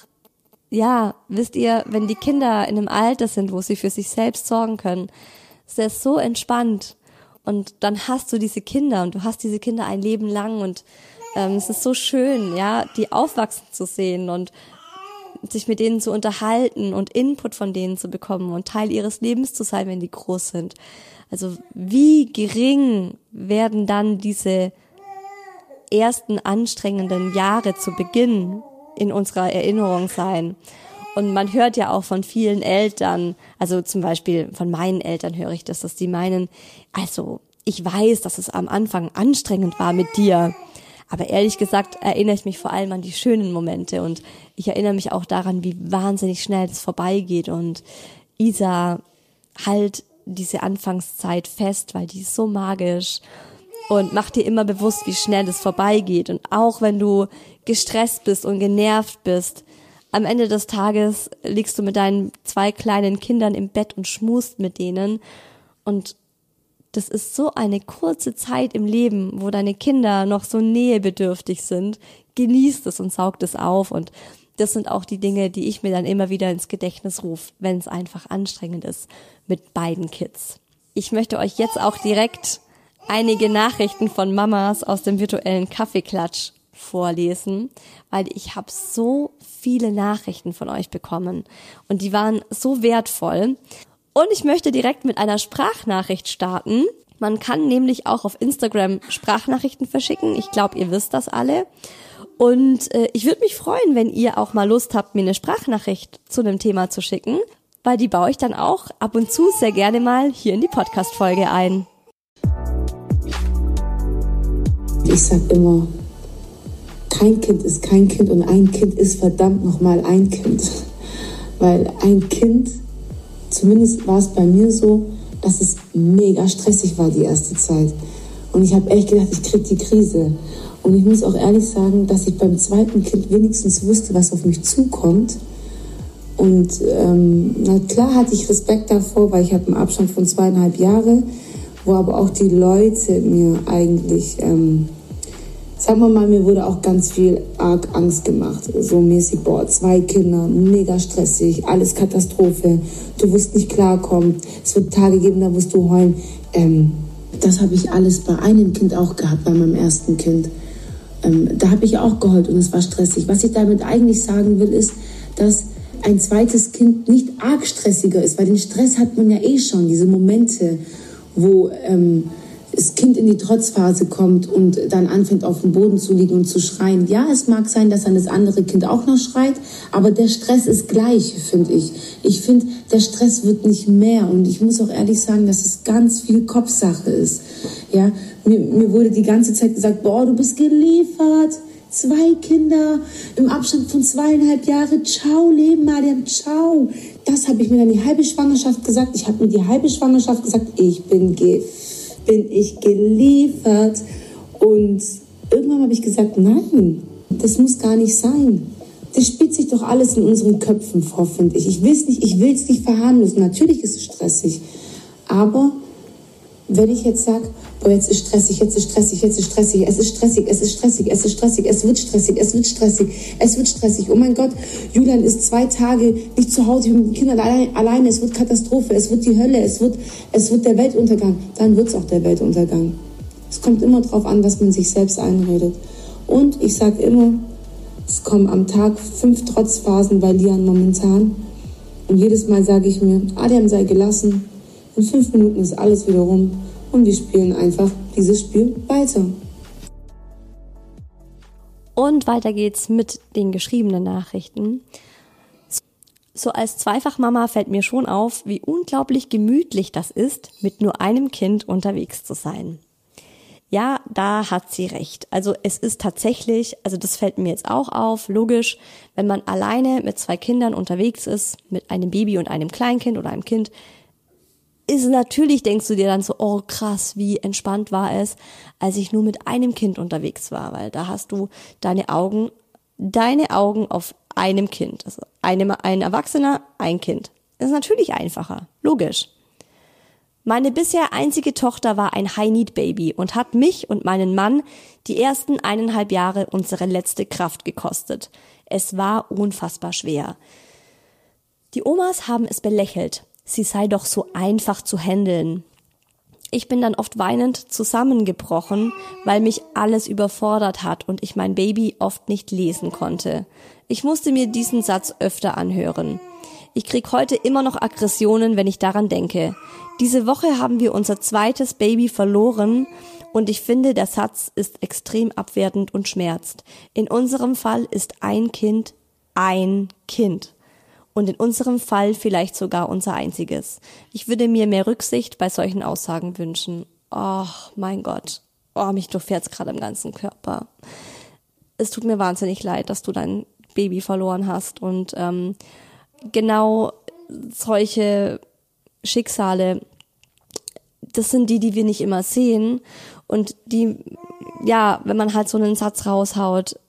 ja, wisst ihr, wenn die Kinder in einem Alter sind, wo sie für sich selbst sorgen können, ist das so entspannt. Und dann hast du diese Kinder und du hast diese Kinder ein Leben lang und ähm, es ist so schön, ja, die aufwachsen zu sehen und sich mit denen zu unterhalten und Input von denen zu bekommen und Teil ihres Lebens zu sein, wenn die groß sind. Also wie gering werden dann diese ersten anstrengenden Jahre zu Beginn in unserer Erinnerung sein? Und man hört ja auch von vielen Eltern, also zum Beispiel von meinen Eltern höre ich das, dass die meinen, also ich weiß, dass es am Anfang anstrengend war mit dir. Aber ehrlich gesagt erinnere ich mich vor allem an die schönen Momente und ich erinnere mich auch daran, wie wahnsinnig schnell das vorbeigeht und Isa halt diese Anfangszeit fest, weil die ist so magisch und mach dir immer bewusst, wie schnell es vorbeigeht. Und auch wenn du gestresst bist und genervt bist, am Ende des Tages liegst du mit deinen zwei kleinen Kindern im Bett und schmust mit denen. Und das ist so eine kurze Zeit im Leben, wo deine Kinder noch so nähebedürftig sind. Genießt es und saugt es auf. Und das sind auch die Dinge, die ich mir dann immer wieder ins Gedächtnis rufe, wenn es einfach anstrengend ist mit beiden Kids. Ich möchte euch jetzt auch direkt einige Nachrichten von Mamas aus dem virtuellen Kaffeeklatsch vorlesen, weil ich habe so viele Nachrichten von euch bekommen und die waren so wertvoll. Und ich möchte direkt mit einer Sprachnachricht starten. Man kann nämlich auch auf Instagram Sprachnachrichten verschicken. Ich glaube, ihr wisst das alle. Und äh, ich würde mich freuen, wenn ihr auch mal Lust habt, mir eine Sprachnachricht zu einem Thema zu schicken, weil die baue ich dann auch ab und zu sehr gerne mal hier in die Podcast-Folge ein. Ich sag immer, kein Kind ist kein Kind und ein Kind ist verdammt nochmal ein Kind. Weil ein Kind, zumindest war es bei mir so, dass es mega stressig war die erste Zeit. Und ich habe echt gedacht, ich krieg die Krise. Und ich muss auch ehrlich sagen, dass ich beim zweiten Kind wenigstens wusste, was auf mich zukommt. Und ähm, na klar hatte ich Respekt davor, weil ich habe einen Abstand von zweieinhalb Jahren, wo aber auch die Leute mir eigentlich ähm, sagen wir mal, mir wurde auch ganz viel arg Angst gemacht. So mäßig, boah, zwei Kinder, mega stressig, alles Katastrophe. Du wirst nicht klarkommen. Es wird Tage geben, da wirst du heulen. Ähm, das habe ich alles bei einem Kind auch gehabt, bei meinem ersten Kind. Ähm, da habe ich auch geheult und es war stressig. Was ich damit eigentlich sagen will, ist, dass ein zweites Kind nicht arg stressiger ist, weil den Stress hat man ja eh schon, diese Momente, wo... Ähm, das Kind in die Trotzphase kommt und dann anfängt auf dem Boden zu liegen und zu schreien. Ja, es mag sein, dass dann das andere Kind auch noch schreit, aber der Stress ist gleich, finde ich. Ich finde, der Stress wird nicht mehr und ich muss auch ehrlich sagen, dass es ganz viel Kopfsache ist. Ja, mir, mir wurde die ganze Zeit gesagt, boah, du bist geliefert. Zwei Kinder im Abstand von zweieinhalb Jahren. Ciao, Leben, Mariam, ciao. Das habe ich mir dann die halbe Schwangerschaft gesagt. Ich habe mir die halbe Schwangerschaft gesagt, ich bin Gift bin ich geliefert. Und irgendwann habe ich gesagt, nein, das muss gar nicht sein. Das spielt sich doch alles in unseren Köpfen vor, finde ich. Ich will es nicht, ich will es nicht verharmlosen. Natürlich ist es stressig. Aber wenn ich jetzt sage, boah, jetzt ist stressig, jetzt ist stressig, jetzt ist stressig, es ist stressig, es ist stressig, es ist stressig, es wird stressig, es wird stressig, es wird stressig. Oh mein Gott, Julian ist zwei Tage nicht zu Hause mit den Kindern alleine, es wird Katastrophe, es wird die Hölle, es wird, es wird der Weltuntergang. Dann wird es auch der Weltuntergang. Es kommt immer darauf an, was man sich selbst einredet. Und ich sage immer, es kommen am Tag fünf Trotzphasen bei Lian momentan. Und jedes Mal sage ich mir, Adam sei gelassen, in fünf Minuten ist alles wieder rum und wir spielen einfach dieses Spiel weiter. Und weiter geht's mit den geschriebenen Nachrichten. So als Zweifachmama fällt mir schon auf, wie unglaublich gemütlich das ist, mit nur einem Kind unterwegs zu sein. Ja, da hat sie recht. Also es ist tatsächlich, also das fällt mir jetzt auch auf, logisch, wenn man alleine mit zwei Kindern unterwegs ist, mit einem Baby und einem Kleinkind oder einem Kind, ist natürlich, denkst du dir dann so, oh krass, wie entspannt war es, als ich nur mit einem Kind unterwegs war, weil da hast du deine Augen, deine Augen auf einem Kind. Also einem, ein Erwachsener, ein Kind. Das ist natürlich einfacher, logisch. Meine bisher einzige Tochter war ein High-Need-Baby und hat mich und meinen Mann die ersten eineinhalb Jahre unsere letzte Kraft gekostet. Es war unfassbar schwer. Die Omas haben es belächelt, sie sei doch so einfach zu handeln. Ich bin dann oft weinend zusammengebrochen, weil mich alles überfordert hat und ich mein Baby oft nicht lesen konnte. Ich musste mir diesen Satz öfter anhören. Ich krieg heute immer noch Aggressionen, wenn ich daran denke. Diese Woche haben wir unser zweites Baby verloren und ich finde, der Satz ist extrem abwertend und schmerzt. In unserem Fall ist ein Kind ein Kind und in unserem Fall vielleicht sogar unser einziges. Ich würde mir mehr Rücksicht bei solchen Aussagen wünschen. Oh mein Gott. Oh, mich durchfährt's gerade im ganzen Körper. Es tut mir wahnsinnig leid, dass du dein Baby verloren hast und ähm, genau solche Schicksale das sind die, die wir nicht immer sehen und die, ja, wenn man halt so einen Satz raushaut,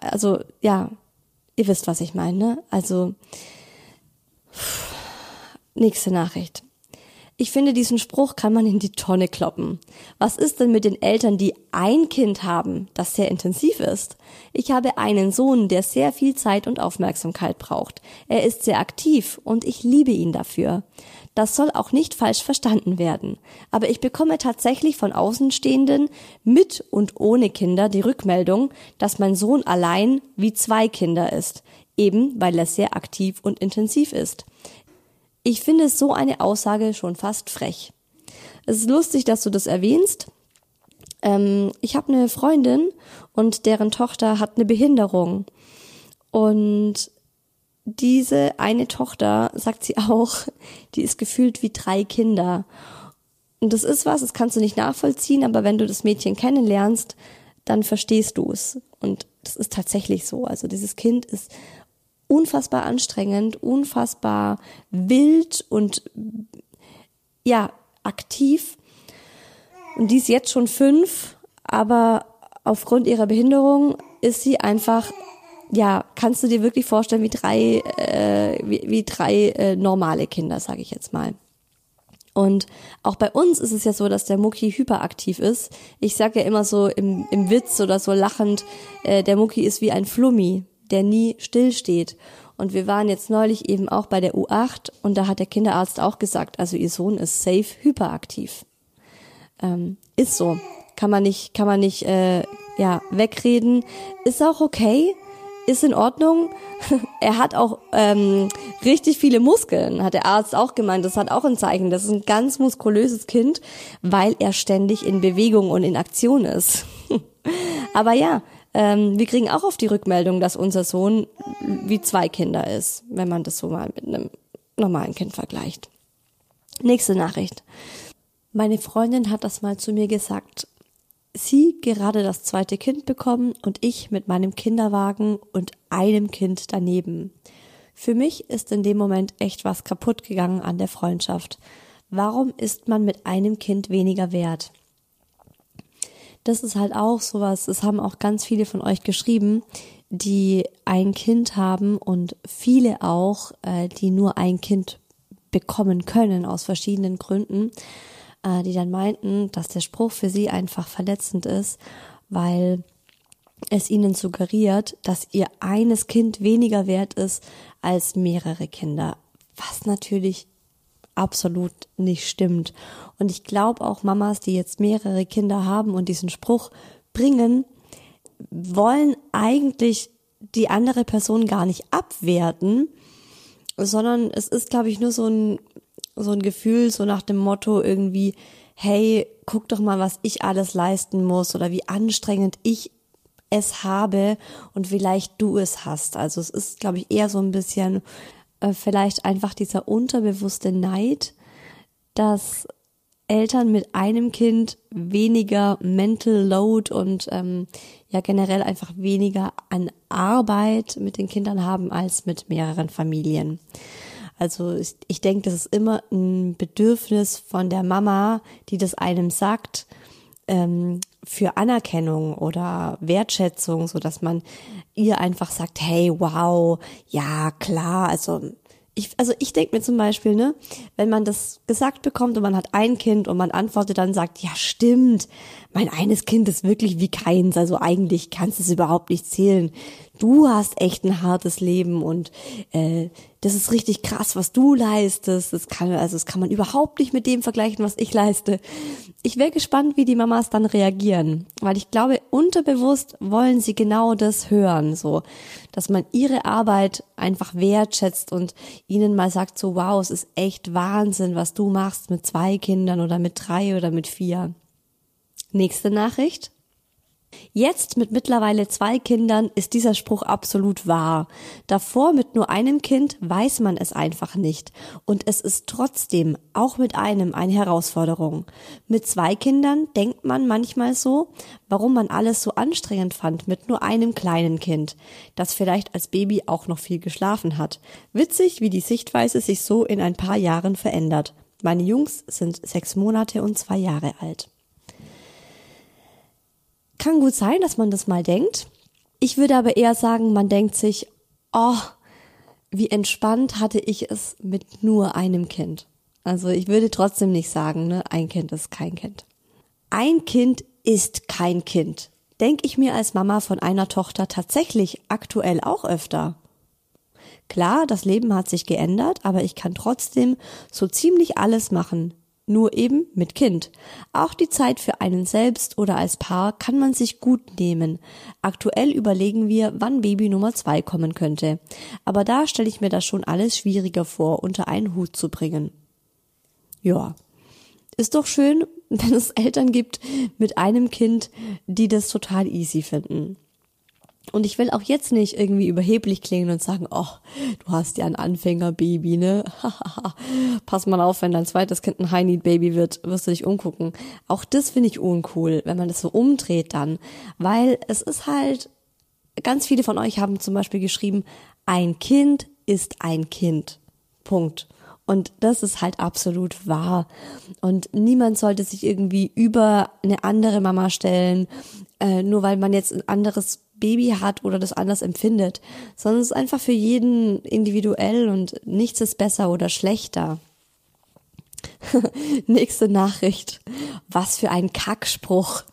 also ja, ihr wisst, was ich meine, ne? Also nächste Nachricht. Ich finde, diesen Spruch kann man in die Tonne kloppen. Was ist denn mit den Eltern, die ein Kind haben, das sehr intensiv ist? Ich habe einen Sohn, der sehr viel Zeit und Aufmerksamkeit braucht. Er ist sehr aktiv und ich liebe ihn dafür. Das soll auch nicht falsch verstanden werden. Aber ich bekomme tatsächlich von Außenstehenden mit und ohne Kinder die Rückmeldung, dass mein Sohn allein wie zwei Kinder ist, eben weil er sehr aktiv und intensiv ist. Ich finde so eine Aussage schon fast frech. Es ist lustig, dass du das erwähnst. Ähm, ich habe eine Freundin und deren Tochter hat eine Behinderung. Und diese eine Tochter, sagt sie auch, die ist gefühlt wie drei Kinder. Und das ist was, das kannst du nicht nachvollziehen, aber wenn du das Mädchen kennenlernst, dann verstehst du es. Und das ist tatsächlich so. Also dieses Kind ist unfassbar anstrengend, unfassbar wild und ja, aktiv. Und die ist jetzt schon fünf, aber aufgrund ihrer Behinderung ist sie einfach ja, kannst du dir wirklich vorstellen, wie drei, äh, wie, wie drei äh, normale Kinder, sage ich jetzt mal. Und auch bei uns ist es ja so, dass der Mucki hyperaktiv ist. Ich sage ja immer so im, im Witz oder so lachend, äh, der Mucki ist wie ein Flummi, der nie stillsteht. Und wir waren jetzt neulich eben auch bei der U8 und da hat der Kinderarzt auch gesagt, also ihr Sohn ist safe hyperaktiv. Ähm, ist so. Kann man nicht, kann man nicht äh, ja, wegreden. Ist auch okay ist in Ordnung. <laughs> er hat auch ähm, richtig viele Muskeln, hat der Arzt auch gemeint. Das hat auch ein Zeichen. Das ist ein ganz muskulöses Kind, weil er ständig in Bewegung und in Aktion ist. <laughs> Aber ja, ähm, wir kriegen auch auf die Rückmeldung, dass unser Sohn wie zwei Kinder ist, wenn man das so mal mit einem normalen Kind vergleicht. Nächste Nachricht. Meine Freundin hat das mal zu mir gesagt sie gerade das zweite Kind bekommen und ich mit meinem Kinderwagen und einem Kind daneben. Für mich ist in dem Moment echt was kaputt gegangen an der Freundschaft. Warum ist man mit einem Kind weniger wert? Das ist halt auch sowas, es haben auch ganz viele von euch geschrieben, die ein Kind haben und viele auch, äh, die nur ein Kind bekommen können aus verschiedenen Gründen äh, die dann meinten, dass der Spruch für sie einfach verletzend ist, weil es ihnen suggeriert, dass ihr eines Kind weniger wert ist als mehrere Kinder, was natürlich absolut nicht stimmt. Und ich glaube auch Mamas, die jetzt mehrere Kinder haben und diesen Spruch bringen, wollen eigentlich die andere Person gar nicht abwerten, sondern es ist, glaube ich, nur so ein so ein Gefühl, so nach dem Motto irgendwie, hey, guck doch mal, was ich alles leisten muss oder wie anstrengend ich es habe und vielleicht du es hast. Also es ist, glaube ich, eher so ein bisschen äh, vielleicht einfach dieser unterbewusste Neid, dass Eltern mit einem Kind weniger Mental Load und ähm, ja generell einfach weniger an Arbeit mit den Kindern haben als mit mehreren Familien. Also ich, ich denke, das ist immer ein Bedürfnis von der Mama, die das einem sagt, ähm, für Anerkennung oder Wertschätzung, so dass man ihr einfach sagt, hey, wow, ja, klar, also ich, also ich denke mir zum Beispiel, ne, wenn man das gesagt bekommt und man hat ein Kind und man antwortet dann sagt, ja stimmt, mein eines Kind ist wirklich wie keins, also eigentlich kannst du es überhaupt nicht zählen. Du hast echt ein hartes Leben und äh, das ist richtig krass, was du leistest. Das kann, also das kann man überhaupt nicht mit dem vergleichen, was ich leiste. Ich wäre gespannt, wie die Mamas dann reagieren, weil ich glaube, unterbewusst wollen sie genau das hören, so, dass man ihre Arbeit einfach wertschätzt und ihnen mal sagt so, wow, es ist echt Wahnsinn, was du machst mit zwei Kindern oder mit drei oder mit vier. Nächste Nachricht. Jetzt mit mittlerweile zwei Kindern ist dieser Spruch absolut wahr. Davor mit nur einem Kind weiß man es einfach nicht. Und es ist trotzdem, auch mit einem, eine Herausforderung. Mit zwei Kindern denkt man manchmal so, warum man alles so anstrengend fand mit nur einem kleinen Kind, das vielleicht als Baby auch noch viel geschlafen hat. Witzig, wie die Sichtweise sich so in ein paar Jahren verändert. Meine Jungs sind sechs Monate und zwei Jahre alt. Kann gut sein, dass man das mal denkt. Ich würde aber eher sagen, man denkt sich, oh, wie entspannt hatte ich es mit nur einem Kind. Also ich würde trotzdem nicht sagen, ne, ein Kind ist kein Kind. Ein Kind ist kein Kind. Denke ich mir als Mama von einer Tochter tatsächlich aktuell auch öfter. Klar, das Leben hat sich geändert, aber ich kann trotzdem so ziemlich alles machen. Nur eben mit Kind. Auch die Zeit für einen selbst oder als Paar kann man sich gut nehmen. Aktuell überlegen wir, wann Baby Nummer zwei kommen könnte. Aber da stelle ich mir das schon alles schwieriger vor, unter einen Hut zu bringen. Ja. Ist doch schön, <laughs> wenn es Eltern gibt mit einem Kind, die das total easy finden. Und ich will auch jetzt nicht irgendwie überheblich klingen und sagen, oh, du hast ja ein Anfängerbaby, ne? <laughs> Pass mal auf, wenn dein zweites Kind ein High-Need-Baby wird, wirst du dich umgucken. Auch das finde ich uncool, wenn man das so umdreht dann. Weil es ist halt, ganz viele von euch haben zum Beispiel geschrieben, ein Kind ist ein Kind. Punkt. Und das ist halt absolut wahr. Und niemand sollte sich irgendwie über eine andere Mama stellen, äh, nur weil man jetzt ein anderes Baby hat oder das anders empfindet, sondern es ist einfach für jeden individuell und nichts ist besser oder schlechter. <laughs> Nächste Nachricht. Was für ein Kackspruch.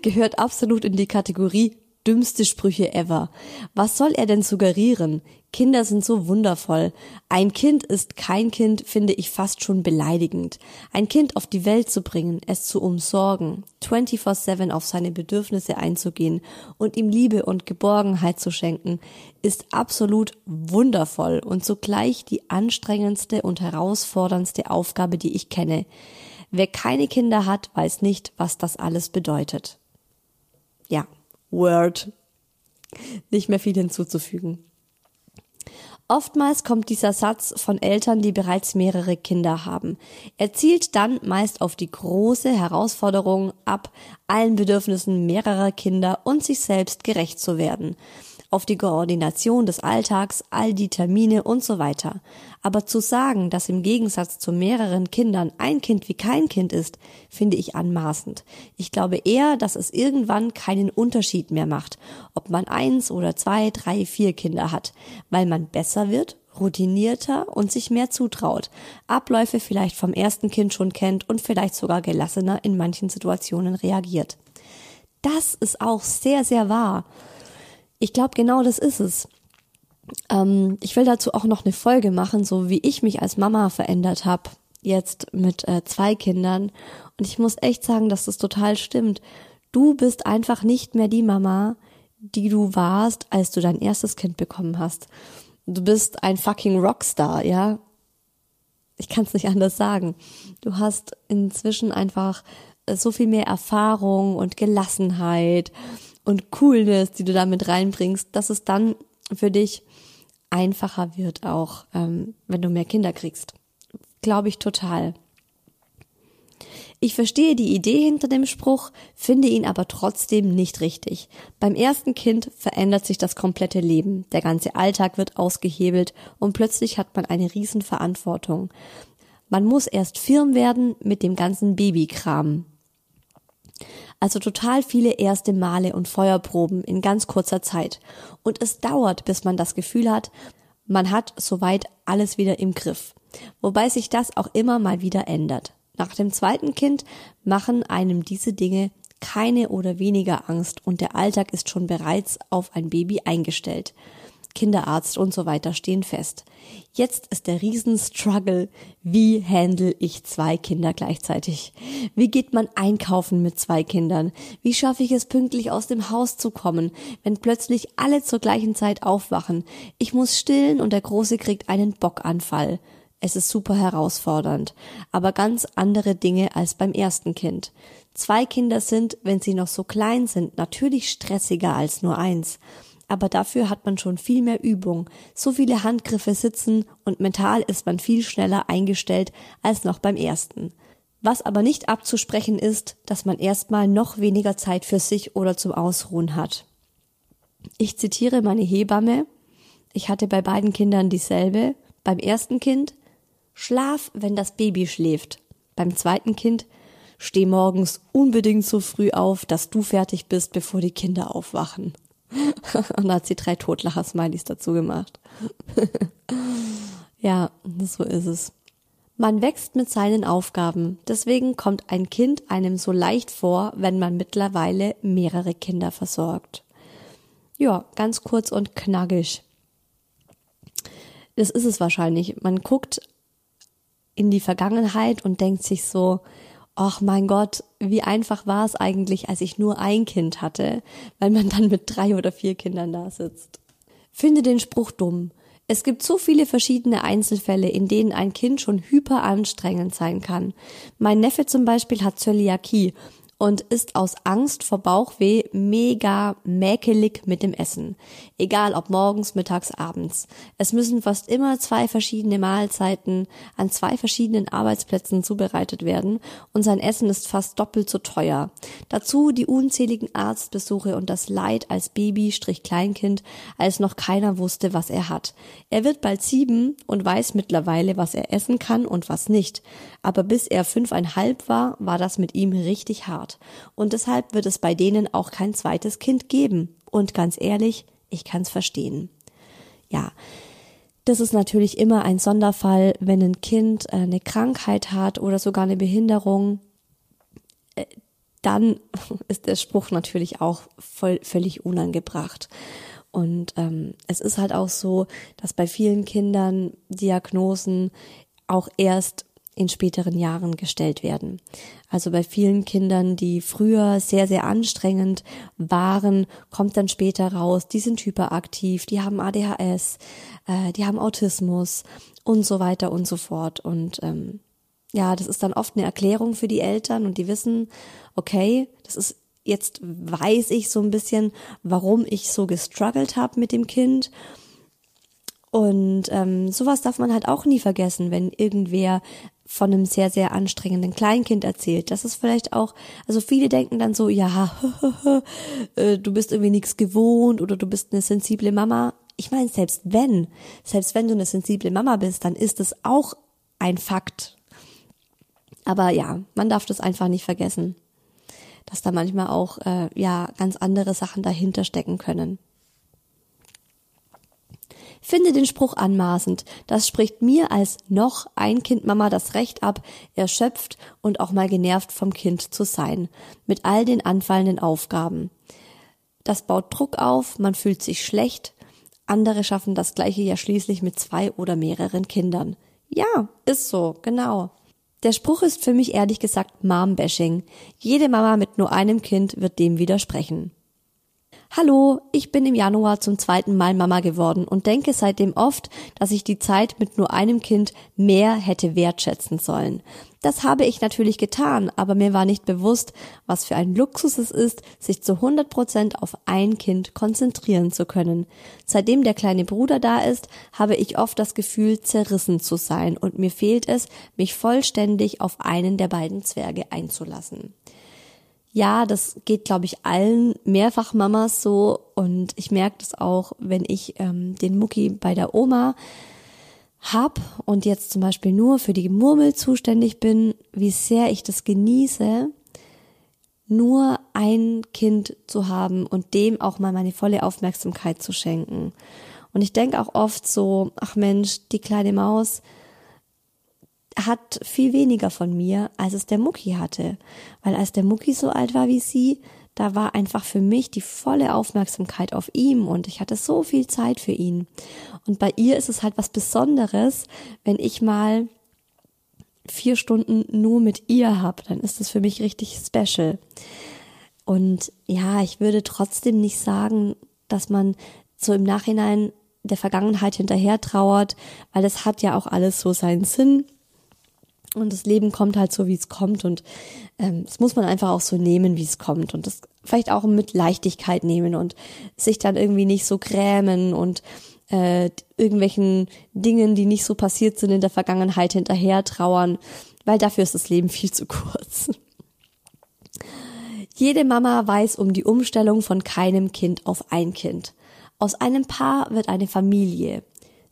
Gehört absolut in die Kategorie dümmste Sprüche ever. Was soll er denn suggerieren? Kinder sind so wundervoll. Ein Kind ist kein Kind, finde ich fast schon beleidigend. Ein Kind auf die Welt zu bringen, es zu umsorgen, 24-7 auf seine Bedürfnisse einzugehen und ihm Liebe und Geborgenheit zu schenken, ist absolut wundervoll und zugleich die anstrengendste und herausforderndste Aufgabe, die ich kenne. Wer keine Kinder hat, weiß nicht, was das alles bedeutet. Ja, Word. Nicht mehr viel hinzuzufügen. Oftmals kommt dieser Satz von Eltern, die bereits mehrere Kinder haben. Er zielt dann meist auf die große Herausforderung ab, allen Bedürfnissen mehrerer Kinder und sich selbst gerecht zu werden auf die Koordination des Alltags, all die Termine und so weiter. Aber zu sagen, dass im Gegensatz zu mehreren Kindern ein Kind wie kein Kind ist, finde ich anmaßend. Ich glaube eher, dass es irgendwann keinen Unterschied mehr macht, ob man eins oder zwei, drei, vier Kinder hat, weil man besser wird, routinierter und sich mehr zutraut, Abläufe vielleicht vom ersten Kind schon kennt und vielleicht sogar gelassener in manchen Situationen reagiert. Das ist auch sehr, sehr wahr. Ich glaube, genau das ist es. Ähm, ich will dazu auch noch eine Folge machen, so wie ich mich als Mama verändert habe, jetzt mit äh, zwei Kindern. Und ich muss echt sagen, dass das total stimmt. Du bist einfach nicht mehr die Mama, die du warst, als du dein erstes Kind bekommen hast. Du bist ein fucking Rockstar, ja. Ich kann es nicht anders sagen. Du hast inzwischen einfach so viel mehr Erfahrung und Gelassenheit und Coolness, die du damit reinbringst, dass es dann für dich einfacher wird, auch ähm, wenn du mehr Kinder kriegst. Glaube ich total. Ich verstehe die Idee hinter dem Spruch, finde ihn aber trotzdem nicht richtig. Beim ersten Kind verändert sich das komplette Leben, der ganze Alltag wird ausgehebelt und plötzlich hat man eine Riesenverantwortung. Man muss erst firm werden mit dem ganzen Babykram. Also total viele erste Male und Feuerproben in ganz kurzer Zeit. Und es dauert, bis man das Gefühl hat, man hat soweit alles wieder im Griff. Wobei sich das auch immer mal wieder ändert. Nach dem zweiten Kind machen einem diese Dinge keine oder weniger Angst und der Alltag ist schon bereits auf ein Baby eingestellt. Kinderarzt und so weiter stehen fest. Jetzt ist der Riesenstruggle, wie handle ich zwei Kinder gleichzeitig? Wie geht man einkaufen mit zwei Kindern? Wie schaffe ich es pünktlich aus dem Haus zu kommen, wenn plötzlich alle zur gleichen Zeit aufwachen? Ich muss stillen und der Große kriegt einen Bockanfall. Es ist super herausfordernd, aber ganz andere Dinge als beim ersten Kind. Zwei Kinder sind, wenn sie noch so klein sind, natürlich stressiger als nur eins aber dafür hat man schon viel mehr Übung. So viele Handgriffe sitzen und mental ist man viel schneller eingestellt als noch beim ersten. Was aber nicht abzusprechen ist, dass man erstmal noch weniger Zeit für sich oder zum Ausruhen hat. Ich zitiere meine Hebamme. Ich hatte bei beiden Kindern dieselbe. Beim ersten Kind Schlaf, wenn das Baby schläft. Beim zweiten Kind steh morgens unbedingt so früh auf, dass du fertig bist, bevor die Kinder aufwachen. <laughs> Und da hat sie drei Totlacher-Smileys dazu gemacht. <laughs> ja, so ist es. Man wächst mit seinen Aufgaben. Deswegen kommt ein Kind einem so leicht vor, wenn man mittlerweile mehrere Kinder versorgt. Ja, ganz kurz und knackig. Das ist es wahrscheinlich. Man guckt in die Vergangenheit und denkt sich so, ach mein Gott, wie einfach war es eigentlich, als ich nur ein Kind hatte, weil man dann mit drei oder vier Kindern da sitzt. Finde den Spruch dumm. Es gibt so viele verschiedene Einzelfälle, in denen ein Kind schon hyperanstrengend sein kann. Mein Neffe zum Beispiel hat Zöliakie und ist aus Angst vor Bauchweh mega mäkelig mit dem Essen. Egal ob morgens, mittags, abends. Es müssen fast immer zwei verschiedene Mahlzeiten an zwei verschiedenen Arbeitsplätzen zubereitet werden und sein Essen ist fast doppelt so teuer. Dazu die unzähligen Arztbesuche und das Leid als Baby-Kleinkind, als noch keiner wusste, was er hat. Er wird bald sieben und weiß mittlerweile, was er essen kann und was nicht. Aber bis er fünfeinhalb war, war das mit ihm richtig hart. Und deshalb wird es bei denen auch kein zweites Kind geben. Und ganz ehrlich, ich kann's verstehen. Ja. Das ist natürlich immer ein Sonderfall, wenn ein Kind äh, eine Krankheit hat oder sogar eine Behinderung. Äh, dann <laughs> ist der Spruch natürlich auch voll, völlig unangebracht. Und ähm, es ist halt auch so, dass bei vielen Kindern Diagnosen auch erst in späteren Jahren gestellt werden. Also bei vielen Kindern, die früher sehr, sehr anstrengend waren, kommt dann später raus, die sind hyperaktiv, die haben ADHS, äh, die haben Autismus und so weiter und so fort. Und ähm, ja, das ist dann oft eine Erklärung für die Eltern und die wissen, okay, das ist jetzt weiß ich so ein bisschen, warum ich so gestruggelt habe mit dem Kind. Und ähm, sowas darf man halt auch nie vergessen, wenn irgendwer von einem sehr, sehr anstrengenden Kleinkind erzählt. Das ist vielleicht auch, also viele denken dann so, ja, <laughs> äh, du bist irgendwie nichts gewohnt oder du bist eine sensible Mama. Ich meine, selbst wenn, selbst wenn du eine sensible Mama bist, dann ist es auch ein Fakt. Aber ja, man darf das einfach nicht vergessen, dass da manchmal auch äh, ja ganz andere Sachen dahinter stecken können. Finde den Spruch anmaßend. Das spricht mir als noch ein Kind Mama das Recht ab, erschöpft und auch mal genervt vom Kind zu sein. Mit all den anfallenden Aufgaben. Das baut Druck auf, man fühlt sich schlecht. Andere schaffen das gleiche ja schließlich mit zwei oder mehreren Kindern. Ja, ist so, genau. Der Spruch ist für mich ehrlich gesagt Mom-Bashing. Jede Mama mit nur einem Kind wird dem widersprechen. Hallo, ich bin im Januar zum zweiten Mal Mama geworden und denke seitdem oft, dass ich die Zeit mit nur einem Kind mehr hätte wertschätzen sollen. Das habe ich natürlich getan, aber mir war nicht bewusst, was für ein Luxus es ist, sich zu 100 Prozent auf ein Kind konzentrieren zu können. Seitdem der kleine Bruder da ist, habe ich oft das Gefühl, zerrissen zu sein und mir fehlt es, mich vollständig auf einen der beiden Zwerge einzulassen ja, das geht, glaube ich, allen Mehrfachmamas so und ich merke das auch, wenn ich ähm, den Mucki bei der Oma hab und jetzt zum Beispiel nur für die Murmel zuständig bin, wie sehr ich das genieße, nur ein Kind zu haben und dem auch mal meine volle Aufmerksamkeit zu schenken. Und ich denke auch oft so, ach Mensch, die kleine Maus, hat viel weniger von mir, als es der Mucki hatte. Weil als der Mucki so alt war wie sie, da war einfach für mich die volle Aufmerksamkeit auf ihm und ich hatte so viel Zeit für ihn. Und bei ihr ist es halt was Besonderes, wenn ich mal vier Stunden nur mit ihr habe, dann ist es für mich richtig special. Und ja, ich würde trotzdem nicht sagen, dass man so im Nachhinein der Vergangenheit hinterher trauert, weil es hat ja auch alles so seinen Sinn. Und das Leben kommt halt so, wie es kommt. Und ähm, das muss man einfach auch so nehmen, wie es kommt. Und das vielleicht auch mit Leichtigkeit nehmen und sich dann irgendwie nicht so grämen und äh, irgendwelchen Dingen, die nicht so passiert sind in der Vergangenheit, hinterher trauern, weil dafür ist das Leben viel zu kurz. Jede Mama weiß um die Umstellung von keinem Kind auf ein Kind. Aus einem Paar wird eine Familie.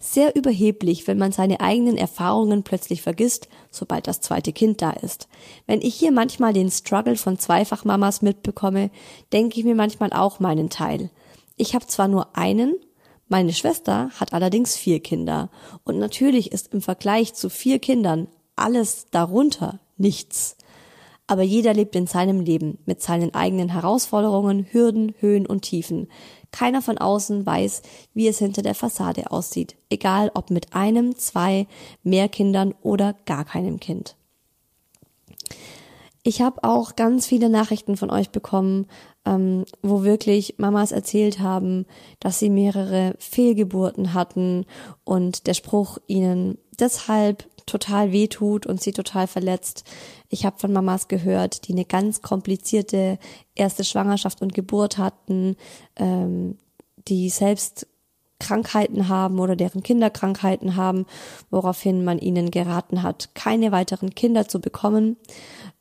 Sehr überheblich, wenn man seine eigenen Erfahrungen plötzlich vergisst, sobald das zweite Kind da ist. Wenn ich hier manchmal den Struggle von Zweifachmamas mitbekomme, denke ich mir manchmal auch meinen Teil. Ich habe zwar nur einen, meine Schwester hat allerdings vier Kinder. Und natürlich ist im Vergleich zu vier Kindern alles darunter nichts. Aber jeder lebt in seinem Leben mit seinen eigenen Herausforderungen, Hürden, Höhen und Tiefen. Keiner von außen weiß, wie es hinter der Fassade aussieht, egal ob mit einem, zwei, mehr Kindern oder gar keinem Kind. Ich habe auch ganz viele Nachrichten von euch bekommen, ähm, wo wirklich Mamas erzählt haben, dass sie mehrere Fehlgeburten hatten und der Spruch ihnen deshalb total wehtut und sie total verletzt. Ich habe von Mamas gehört, die eine ganz komplizierte erste Schwangerschaft und Geburt hatten, ähm, die selbst Krankheiten haben oder deren Kinder Krankheiten haben, woraufhin man ihnen geraten hat, keine weiteren Kinder zu bekommen.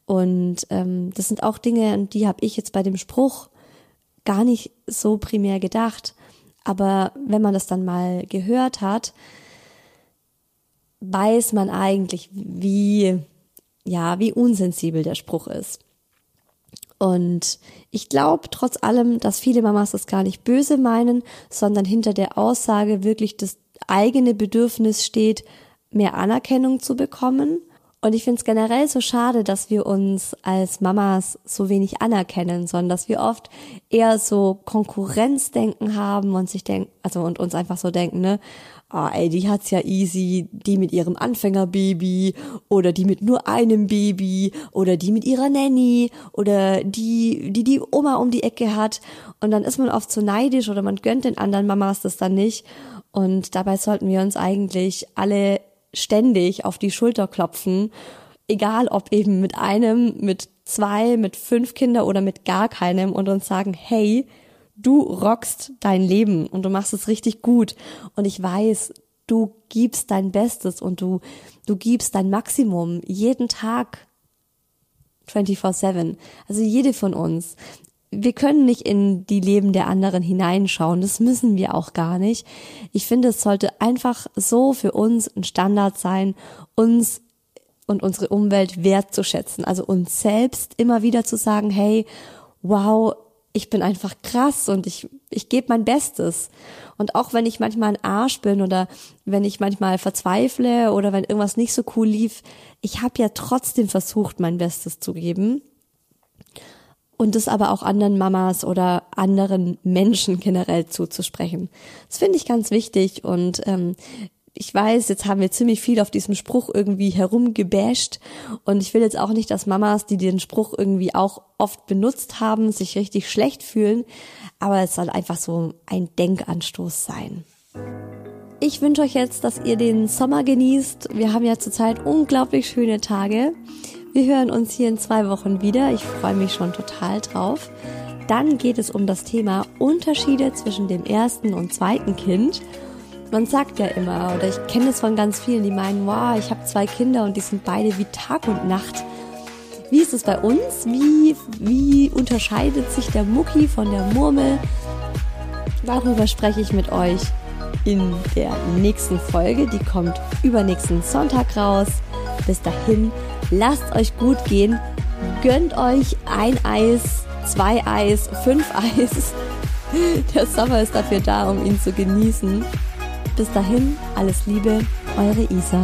Und ähm, das sind auch Dinge, an die habe ich jetzt bei dem Spruch gar nicht so primär gedacht. Aber wenn man das dann mal gehört hat, weiß man eigentlich, wie, ja, wie unsensibel der Spruch ist. Und ich glaube trotz allem, dass viele Mamas das gar nicht böse meinen, sondern hinter der Aussage wirklich das eigene Bedürfnis steht, mehr Anerkennung zu bekommen. Und ich finde es generell so schade, dass wir uns als Mamas so wenig anerkennen, sondern dass wir oft eher so Konkurrenzdenken haben und sich denken, also und uns einfach so denken, ne, ah, ey, die hat's ja easy, die mit ihrem Anfängerbaby oder die mit nur einem Baby oder die mit ihrer Nanny oder die, die die Oma um die Ecke hat. Und dann ist man oft so neidisch oder man gönnt den anderen Mamas das dann nicht. Und dabei sollten wir uns eigentlich alle ständig auf die Schulter klopfen, egal ob eben mit einem, mit zwei, mit fünf Kinder oder mit gar keinem und uns sagen, hey, du rockst dein Leben und du machst es richtig gut. Und ich weiß, du gibst dein Bestes und du, du gibst dein Maximum jeden Tag 24-7. Also jede von uns. Wir können nicht in die Leben der anderen hineinschauen. Das müssen wir auch gar nicht. Ich finde, es sollte einfach so für uns ein Standard sein, uns und unsere Umwelt wertzuschätzen. Also uns selbst immer wieder zu sagen, hey, wow, ich bin einfach krass und ich, ich gebe mein Bestes. Und auch wenn ich manchmal ein Arsch bin oder wenn ich manchmal verzweifle oder wenn irgendwas nicht so cool lief, ich habe ja trotzdem versucht, mein Bestes zu geben. Und das aber auch anderen Mamas oder anderen Menschen generell zuzusprechen. Das finde ich ganz wichtig und ähm, ich weiß, jetzt haben wir ziemlich viel auf diesem Spruch irgendwie herumgebasht und ich will jetzt auch nicht, dass Mamas, die den Spruch irgendwie auch oft benutzt haben, sich richtig schlecht fühlen, aber es soll einfach so ein Denkanstoß sein. Ich wünsche euch jetzt, dass ihr den Sommer genießt. Wir haben ja zurzeit unglaublich schöne Tage. Wir hören uns hier in zwei Wochen wieder. Ich freue mich schon total drauf. Dann geht es um das Thema Unterschiede zwischen dem ersten und zweiten Kind man sagt ja immer, oder ich kenne es von ganz vielen, die meinen, wow, ich habe zwei Kinder und die sind beide wie Tag und Nacht. Wie ist es bei uns? Wie, wie unterscheidet sich der Mucki von der Murmel? Darüber spreche ich mit euch in der nächsten Folge. Die kommt übernächsten Sonntag raus. Bis dahin, lasst euch gut gehen. Gönnt euch ein Eis, zwei Eis, fünf Eis. <laughs> Der Sommer ist dafür da, um ihn zu genießen. Bis dahin, alles Liebe, eure Isa.